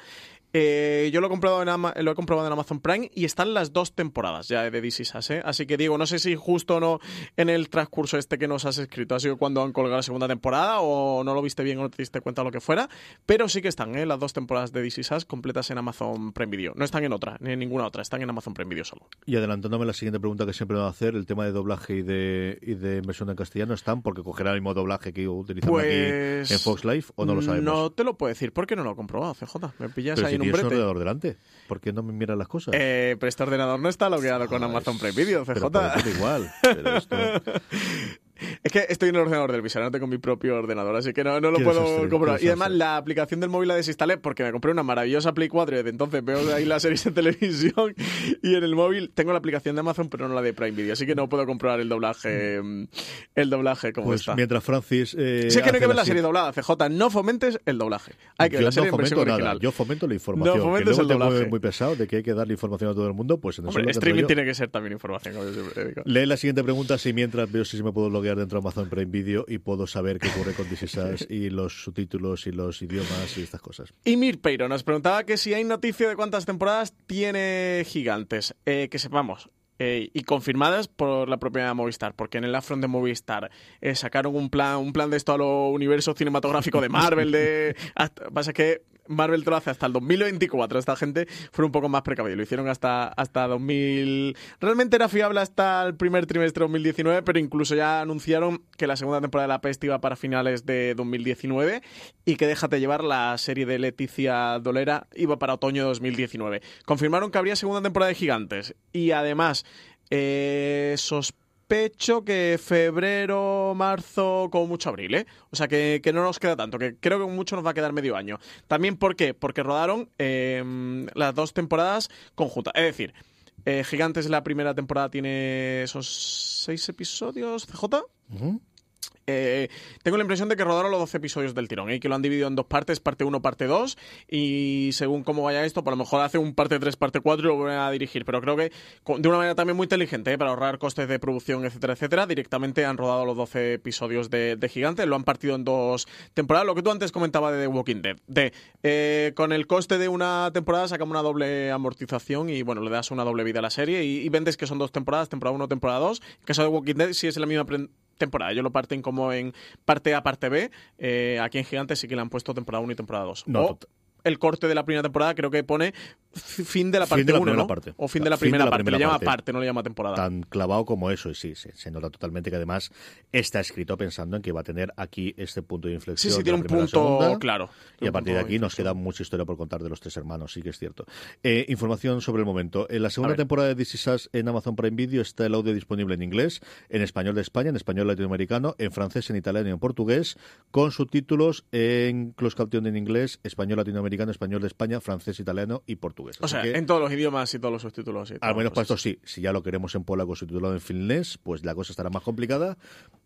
Eh, yo lo he, comprado en Ama- lo he comprobado en Amazon Prime y están las dos temporadas ya de This Is Us, ¿eh? Así que Diego, no sé si justo o no en el transcurso este que nos has escrito ha sido cuando han colgado la segunda temporada o no lo viste bien o no te diste cuenta lo que fuera, pero sí que están ¿eh? las dos temporadas de Is Us completas en Amazon Prime Video. No están en otra, ni en ninguna otra, están en Amazon Prime Video solo. Y adelantándome la siguiente pregunta que siempre voy a hacer, el tema de doblaje y de, y de versión en castellano, ¿están? Porque cogerá el mismo doblaje que utilizan Pues aquí en Fox Live o no lo sabemos. No te lo puedo decir porque no lo he comprobado, CJ. Me pillas Pero ahí si en un brete. ordenador delante, ¿por qué no me miras las cosas? Eh, pero este ordenador no está logueado con Amazon Prime Video, CJ. Pero igual. Pero esto... *laughs* Es que estoy en el ordenador del visor, no tengo mi propio ordenador, así que no, no lo puedo comprobar. qué Y además la aplicación del móvil la desinstalé porque me compré una maravillosa Play 4 y desde entonces veo ahí las series en *laughs* televisión y en el móvil tengo la aplicación de Amazon pero no la de Prime Video, así que no puedo comprobar el doblaje mm, el doblaje como Pues está. mientras Francis. Eh, Sí, es que no hay que ver la serie doblada, CJ. No fomentes el doblaje. Hay que ver la serie no en versión fomento nada, original. yo fomento la información. No fomentes que luego el doblaje. muy pesado de que hay que darle información a todo el mundo, pues Hombre, streaming tiene que ser también información, como yo siempre digo. Lee la siguiente pregunta si mientras veo si me puedo loguear dentro de Amazon Prime Video y puedo saber qué ocurre con This Is Us y los subtítulos y los idiomas y estas cosas. Y Mir Peiro nos preguntaba que si hay noticia de cuántas temporadas tiene Gigantes. Eh, que sepamos. eh, y confirmadas por la propia Movistar, porque en el Afront de Movistar eh, sacaron un plan, un plan de esto a lo universo cinematográfico de Marvel, de *laughs* hasta- pasa que Marvel te lo hasta el 2024. Esta gente fue un poco más precavida. Lo hicieron hasta, hasta 2000. Realmente era fiable hasta el primer trimestre de 2019, pero incluso ya anunciaron que la segunda temporada de La Peste iba para finales de 2019 y que Déjate llevar la serie de Leticia Dolera iba para otoño de 2019. Confirmaron que habría segunda temporada de Gigantes y además eh, sospecho que febrero, marzo, como mucho abril, ¿eh? O sea que, que no nos queda tanto, que creo que mucho nos va a quedar medio año. También, ¿por qué? Porque rodaron eh, las dos temporadas conjuntas. Es decir, eh, Gigantes la primera temporada tiene esos seis episodios, CJ. Eh, tengo la impresión de que rodaron los 12 episodios del tirón ¿eh? y que lo han dividido en dos partes, parte 1, parte 2 y según cómo vaya esto, por lo mejor hace un parte 3, parte 4 y lo vuelven a dirigir, pero creo que de una manera también muy inteligente ¿eh? para ahorrar costes de producción, etcétera, etcétera, directamente han rodado los 12 episodios de, de Gigante, lo han partido en dos temporadas, lo que tú antes comentabas de The Walking Dead, de eh, con el coste de una temporada sacamos una doble amortización y bueno, le das una doble vida a la serie y, vendes que son dos temporadas, temporada 1, temporada 2, en caso de Walking Dead sí es la misma temporada. Ellos lo parten como en parte A, parte B. Eh, aquí en Gigantes sí que le han puesto temporada 1 y temporada 2. No, o el corte de la primera temporada creo que pone fin de la parte de la 1, primera ¿no? parte. O fin de la Fin de primera la parte. primera le llama parte. parte, no le llama temporada. tan clavado como eso y sí, se, se nota totalmente que además está escrito pensando en que va a tener aquí este punto de sí, inflexión sí, de tiene un primera punto segunda. claro. Y a partir de aquí nos queda mucha historia por contar de los tres hermanos, sí que es cierto. Eh, información sobre el momento. En la segunda temporada de This Is Us en Amazon Prime Video está el audio disponible en inglés, en español de España, en español latinoamericano, en francés, en italiano y en portugués, con subtítulos en closed caption en inglés, español latinoamericano, español de España, francés, italiano y portugués. O Así sea, que- en todos los idiomas y todos los subtítulos. y al menos para esto sí. Si ya lo queremos en polaco subtitulado en finlandés, pues la cosa estará más complicada,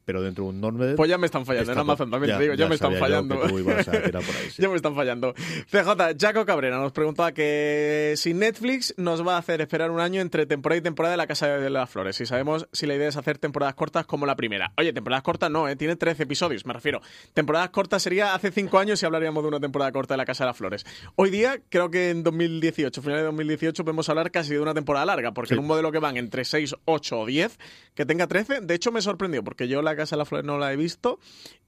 pero dentro de un norme... Pues ya me están fallando. En está Amazon todo- también te digo, ya, me están fallando. ahí, *laughs* sí. Ya me están fallando. CJ, Jaco Cabrera nos preguntaba que si Netflix nos va a hacer esperar un año entre temporada y temporada de La Casa de las Flores. Si sabemos si la idea es hacer temporadas cortas como la primera. Oye, temporadas cortas no, ¿eh? tiene 13 episodios, me refiero. Temporadas cortas sería hace 5 años si hablaríamos de una temporada corta de La Casa de las Flores. Hoy día, creo que en 2018, finales de 2018, podemos hablar casi de una temporada larga, porque Sí. en un modelo que van entre 6, 8 o 10, que tenga 13, de hecho me sorprendió, porque yo La Casa de las Flores no la he visto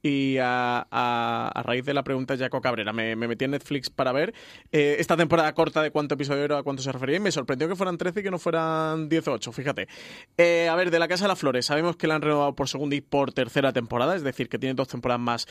y a, raíz de la pregunta de Jaco Cabrera me, me metí en Netflix para ver eh, esta temporada corta de cuánto episodio era, a cuánto se refería y me sorprendió que fueran 13 y que no fueran 18, fíjate. Eh, a ver, de La Casa de las Flores, sabemos que la han renovado por segunda y por tercera temporada, es decir, que tiene dos temporadas más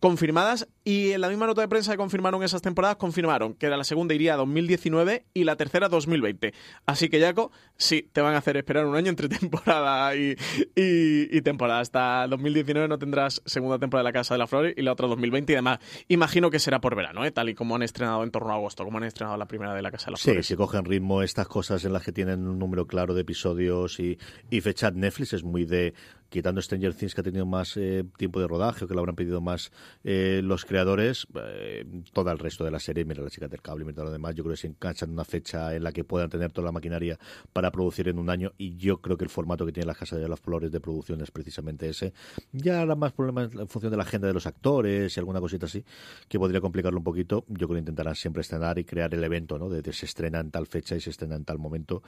confirmadas y en la misma nota de prensa que confirmaron esas temporadas confirmaron que la segunda iría a 2019 y la tercera a 2020. Así que Jaco, sí, te van a hacer esperar un año entre *laughs* temporada y, y- y temporada. Hasta 2019 no tendrás segunda temporada de La Casa de las Flores y la otra 2020 y además imagino que será por verano, ¿eh? tal y como han estrenado en torno a agosto, como han estrenado la primera de La Casa de las Sí, Flores. si cogen ritmo estas cosas en las que tienen un número claro de episodios y, y fecha Netflix es muy de quitando Stranger Things que ha tenido más eh, tiempo de rodaje o que lo habrán pedido más eh, los creadores, eh, todo el resto de la serie, mira la chica del cable, mira lo demás, yo creo que se enganchan en una fecha en la que puedan tener toda la maquinaria para producir en un año y yo creo que el formato que tiene la Casa de las Flores de producción es precisamente ese. Ya habrá más problemas en función de la agenda de los actores y alguna cosita así que podría complicarlo un poquito. Yo creo que intentarán siempre estrenar y crear el evento, ¿no? De, de se estrena en tal fecha y se estrena en tal momento.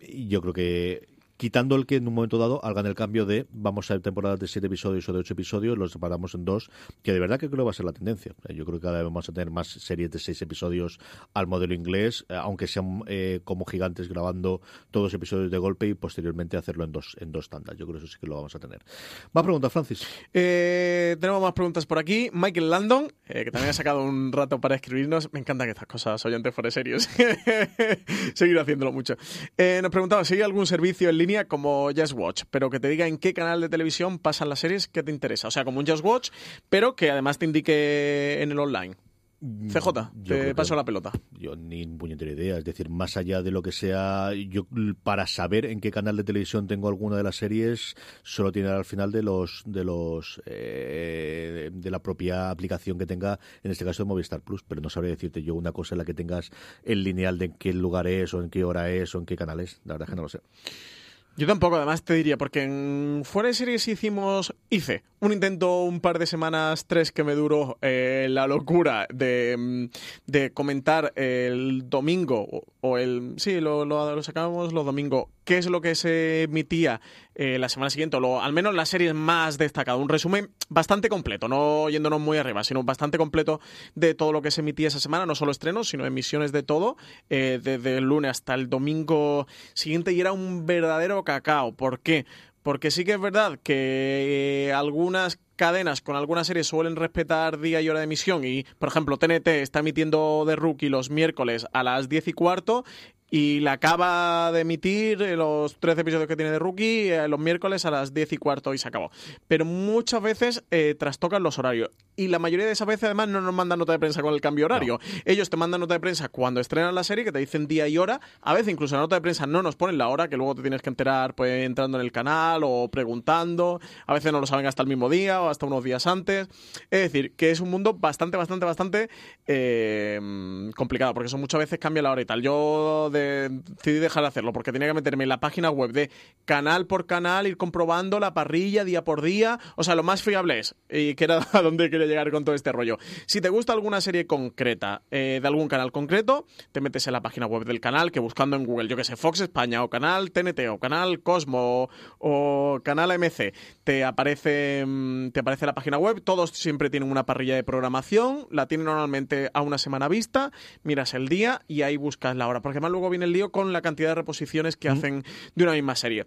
Y yo creo que quitando el que en un momento dado hagan el cambio de vamos a temporadas de siete episodios o de ocho episodios, los separamos en dos, que de verdad que creo que va a ser la tendencia. Eh, Yo creo que cada vez vamos a tener más series de seis episodios al modelo inglés, eh, aunque sean eh, como gigantes grabando todos los episodios de golpe y posteriormente hacerlo en dos, en dos tandas. Yo creo que eso sí que lo vamos a tener. Más preguntas, Francis. Tenemos más preguntas por aquí. Michael Landon, que también ha sacado un rato para escribirnos. Me encanta que estas cosas oyentes fuera serios. *laughs* Seguir haciéndolo mucho. Nos preguntaba si hay algún servicio en línea como Just Watch, pero que te diga en qué canal de televisión pasan las series que te interesa. O sea, como un Just Watch, pero que además te indique en el online. CJ, Yo te paso que- la pelota. Yo ni puñetera idea. Es decir, más allá de lo que sea, yo para saber en qué canal de televisión tengo alguna de las series, solo tiene al final de los de los eh, de la propia aplicación que tenga, en este caso de Movistar Plus. Pero no sabría decirte yo una cosa en la que tengas el lineal de en qué lugar es, o en qué hora es, o en qué canal es. La verdad es que no lo sé. Yo tampoco, además te diría, porque en fuera de series hicimos, hice un intento un par de semanas, tres que me duró eh, la locura de, mm, de, comentar el domingo o, el... Sí, lo, lo, sacábamos los domingos. ¿Qué es lo que se emitía eh, la semana siguiente? O lo, al menos las series más destacadas. Un resumen bastante completo, no yéndonos muy arriba, sino bastante completo de todo lo que se emitía esa semana. No solo estrenos, sino emisiones de todo. Eh, desde el lunes hasta el domingo siguiente. Y era un verdadero cacao. ¿Por qué? Porque sí que es verdad que eh, algunas cadenas con algunas series suelen respetar día y hora de emisión y, por ejemplo, TNT está emitiendo The Rookie los miércoles a las 10 y cuarto y la acaba de emitir eh, los 13 episodios que tiene de Rookie eh, los miércoles a las 10 y cuarto y se acabó. Pero muchas veces eh, trastocan los horarios. Y la mayoría de esas veces además no nos mandan nota de prensa con el cambio horario. Ellos te mandan nota de prensa cuando estrenan la serie, que te dicen día y hora. A veces incluso la nota de prensa no nos ponen la hora, que luego te tienes que enterar pues entrando en el canal o preguntando. A veces no lo saben hasta el mismo día o hasta unos días antes. Es decir, que es un mundo bastante, bastante, bastante complicado, porque eso muchas veces cambia la hora y tal. Yo de decidí dejar de hacerlo porque tenía que meterme en la página web de canal por canal, ir comprobando la parrilla día por día. O sea, lo más fiable es, y que era *laughs* a donde quería llegar con todo este rollo. Si te gusta alguna serie concreta eh, de algún canal concreto, te metes en la página web del canal, que buscando en Google, yo que sé, Fox España o canal TNT o canal Cosmo o, canal MC, te aparece, mm, te aparece la página web. Todos siempre tienen una parrilla de programación, la tienen normalmente a una semana vista, miras el día y ahí buscas la hora. Porque además luego viene el lío con la cantidad de reposiciones que hacen de una misma serie.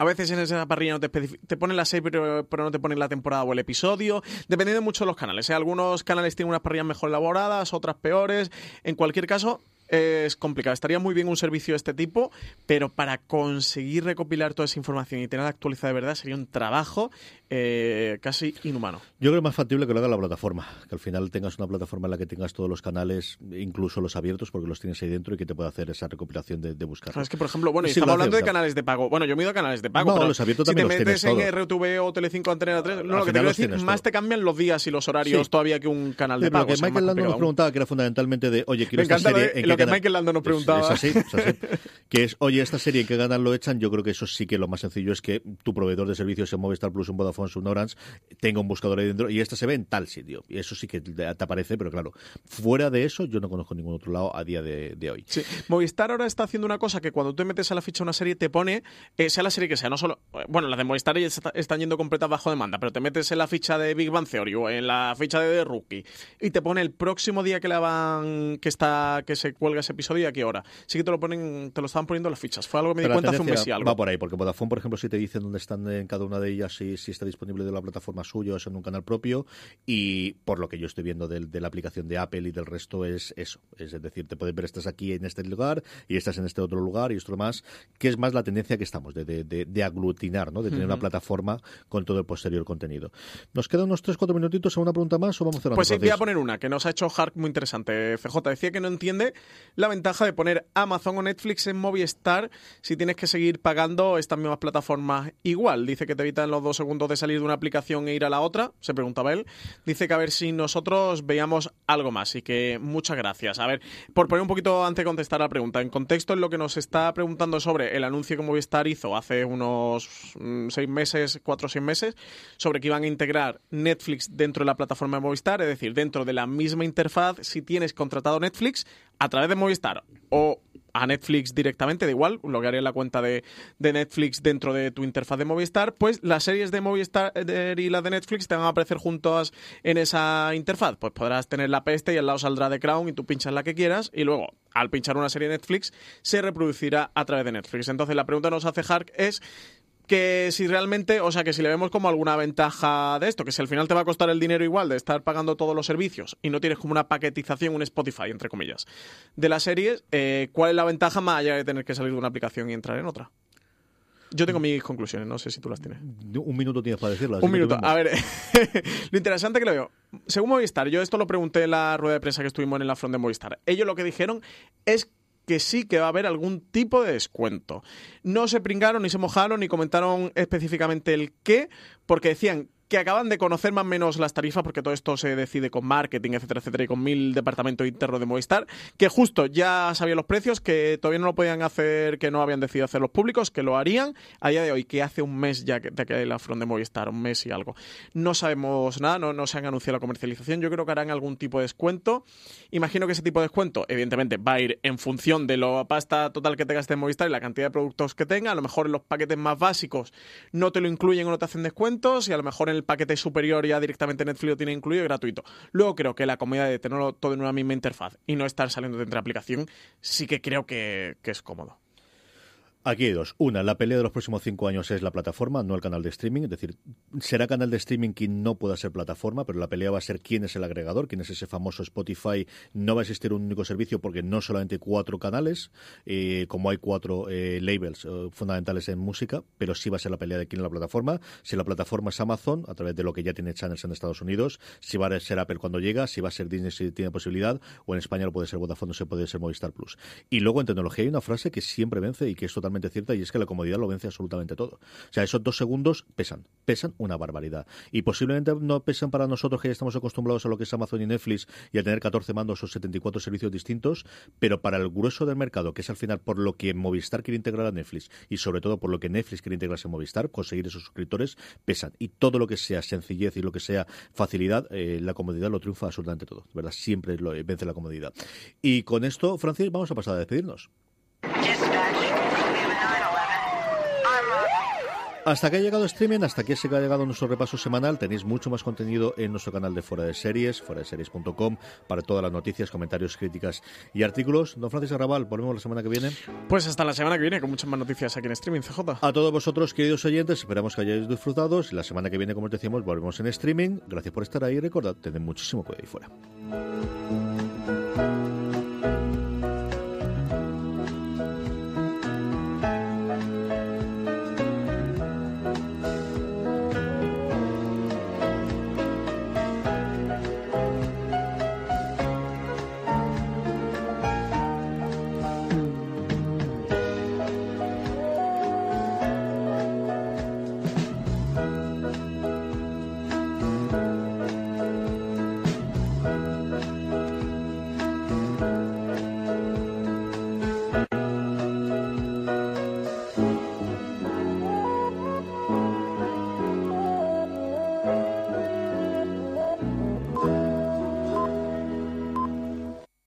A veces en esa parrilla no te, te ponen la serie, pero, no te ponen la temporada o el episodio. Dependiendo mucho de los canales. ¿eh? Algunos canales tienen unas parrillas mejor elaboradas, otras peores. En cualquier caso, es complicado. Estaría muy bien un servicio de este tipo, pero para conseguir recopilar toda esa información y tenerla actualizada de verdad sería un trabajo eh, casi inhumano. Yo creo que es más factible que lo haga la plataforma, que al final tengas una plataforma en la que tengas todos los canales, incluso los abiertos, porque los tienes ahí dentro y que te pueda hacer esa recopilación de, buscar. Es que, por ejemplo, bueno, estamos hablando de canales de pago. Bueno, yo me he ido a canales de pago, no, los abiertos si te metes en RTV o Telecinco Antena 3, no, lo que te quiero decir, más te cambian los días y los horarios todavía que un canal de pago. Lo que Michael Lando nos preguntaba, que era fundamentalmente de, oye, quiero esta serie... en lo que Michael Lando nos preguntaba. Es, así, es así. *laughs* que es, oye, esta serie en que ganan lo echan, yo creo que eso sí que lo más sencillo es que tu proveedor de servicios en Movistar Plus, un Vodafone, un Orange, tenga un buscador ahí dentro y esta se ve en tal sitio. Y eso sí que te aparece, pero claro, fuera de eso yo no conozco ningún otro lado a día de, hoy. Sí. Movistar ahora está haciendo una cosa que cuando tú metes a la ficha una serie te pone, eh, sea la serie que sea, no solo, bueno, las de Movistar ya están yendo completas bajo demanda, pero te metes en la ficha de Big Bang Theory o en la ficha de The Rookie y te pone el próximo día que la van, que está, que se cuelga ese episodio y a qué hora. Sí que te lo ponen, te lo estaban poniendo las fichas. Fue algo que me di cuenta hace un mes y algo. Va por ahí, porque Vodafone, por ejemplo, si te dicen dónde están en cada una de ellas, si, si está disponible de la plataforma suya o es en un canal propio, y por lo que yo estoy viendo de, la aplicación de Apple y del resto es eso. Es decir, te puedes ver estas aquí en este lugar y estas en este otro lugar y esto más, que es más la tendencia que estamos, de, de, aglutinar, ¿no? de tener una plataforma con todo el posterior contenido. Nos quedan unos 3-4 minutitos a una pregunta más o vamos a hacer Pues sí, voy a poner una que nos ha hecho Hark muy interesante. FJ decía que no entiende la ventaja de poner Amazon o Netflix en Movistar si tienes que seguir pagando estas mismas plataformas igual. Dice que te evitan los dos segundos de salir de una aplicación e ir a la otra. Se preguntaba él. Dice que a ver si nosotros veíamos algo más y que muchas gracias. A ver, por poner un poquito antes de contestar la pregunta, en contexto en lo que nos está preguntando sobre el anuncio que Movistar hizo hace unos mm, seis meses, cuatro o seis meses, sobre que iban a integrar Netflix dentro de la plataforma de Movistar, es decir, dentro de la misma interfaz, si tienes contratado Netflix a través de Movistar o a Netflix directamente, da igual, lo que haría la cuenta de, Netflix dentro de tu interfaz de Movistar, pues las series de Movistar y las de Netflix te van a aparecer juntas en esa interfaz. Pues podrás tener la peste y al lado saldrá The Crown y tú pinchas la que quieras y luego, al pinchar una serie de Netflix, se reproducirá a través de Netflix. Entonces la pregunta que nos hace Hark es que si realmente, o sea, que si le vemos como alguna ventaja de esto, que si al final te va a costar el dinero igual de estar pagando todos los servicios y no tienes como una paquetización, un Spotify, entre comillas, de las series, eh, ¿cuál es la ventaja más allá de tener que salir de una aplicación y entrar en otra? Yo tengo mis conclusiones, no sé si tú las tienes. Un minuto tienes para decirlas. Un minuto. A ver, *laughs* lo interesante que lo veo. Según Movistar, yo esto lo pregunté en la rueda de prensa que estuvimos en la front de Movistar. Ellos lo que dijeron es que sí que va a haber algún tipo de descuento. No se pringaron, ni se mojaron, ni comentaron específicamente el qué, porque decían que acaban de conocer más o menos las tarifas, porque todo esto se decide con marketing, etcétera, etcétera, y con mil departamentos internos de Movistar, que justo ya sabían los precios, que todavía no lo podían hacer, que no habían decidido hacerlos públicos, que lo harían a día de hoy, que hace un mes ya de que la front de Movistar, un mes y algo. No sabemos nada, no, no se han anunciado la comercialización, yo creo que harán algún tipo de descuento. Imagino que ese tipo de descuento, evidentemente, va a ir en función de la pasta total que tengas de Movistar y la cantidad de productos que tenga. A lo mejor en los paquetes más básicos no te lo incluyen o no te hacen descuentos y a lo mejor en el paquete superior ya directamente Netflix lo tiene incluido y gratuito. Luego creo que la comodidad de tenerlo todo en una misma interfaz y no estar saliendo de entre aplicación sí que creo que, que es cómodo. Aquí hay dos. Una, la pelea de los próximos cinco años es la plataforma, no el canal de streaming. Es decir, será canal de streaming quien no pueda ser plataforma, pero la pelea va a ser quién es el agregador, quién es ese famoso Spotify. No va a existir un único servicio porque no solamente cuatro canales, eh, como hay cuatro eh, labels eh, fundamentales en música, pero sí va a ser la pelea de quién es la plataforma. Si la plataforma es Amazon, a través de lo que ya tiene channels en Estados Unidos, si va a ser Apple cuando llega, si va a ser Disney si tiene posibilidad, o en España lo puede ser Vodafone, o se puede ser Movistar Plus. Y luego en tecnología hay una frase que siempre vence y que es totalmente cierta y es que la comodidad lo vence absolutamente todo. O sea, esos dos segundos pesan, pesan una barbaridad. Y posiblemente no pesan para nosotros que ya estamos acostumbrados a lo que es Amazon y Netflix y a tener 14 mandos o 74 servicios distintos, pero para el grueso del mercado, que es al final por lo que Movistar quiere integrar a Netflix y sobre todo por lo que Netflix quiere integrarse a Movistar, conseguir esos suscriptores, pesan. Y todo lo que sea sencillez y lo que sea facilidad, eh, la comodidad lo triunfa absolutamente todo. ¿Verdad? Siempre lo, vence la comodidad. Y con esto, Francis, vamos a pasar a despedirnos. Hasta que ha llegado streaming, hasta que se ha llegado nuestro repaso semanal, tenéis mucho más contenido en nuestro canal de Fuera de Series, fuera de series.com, para todas las noticias, comentarios, críticas y artículos. Don Francisco Arrabal, volvemos la semana que viene. Pues hasta la semana que viene, con muchas más noticias aquí en streaming, CJ. A todos vosotros, queridos oyentes, esperamos que hayáis disfrutado. La semana que viene, como os decíamos, volvemos en streaming. Gracias por estar ahí recordad, tened muchísimo cuidado ahí fuera.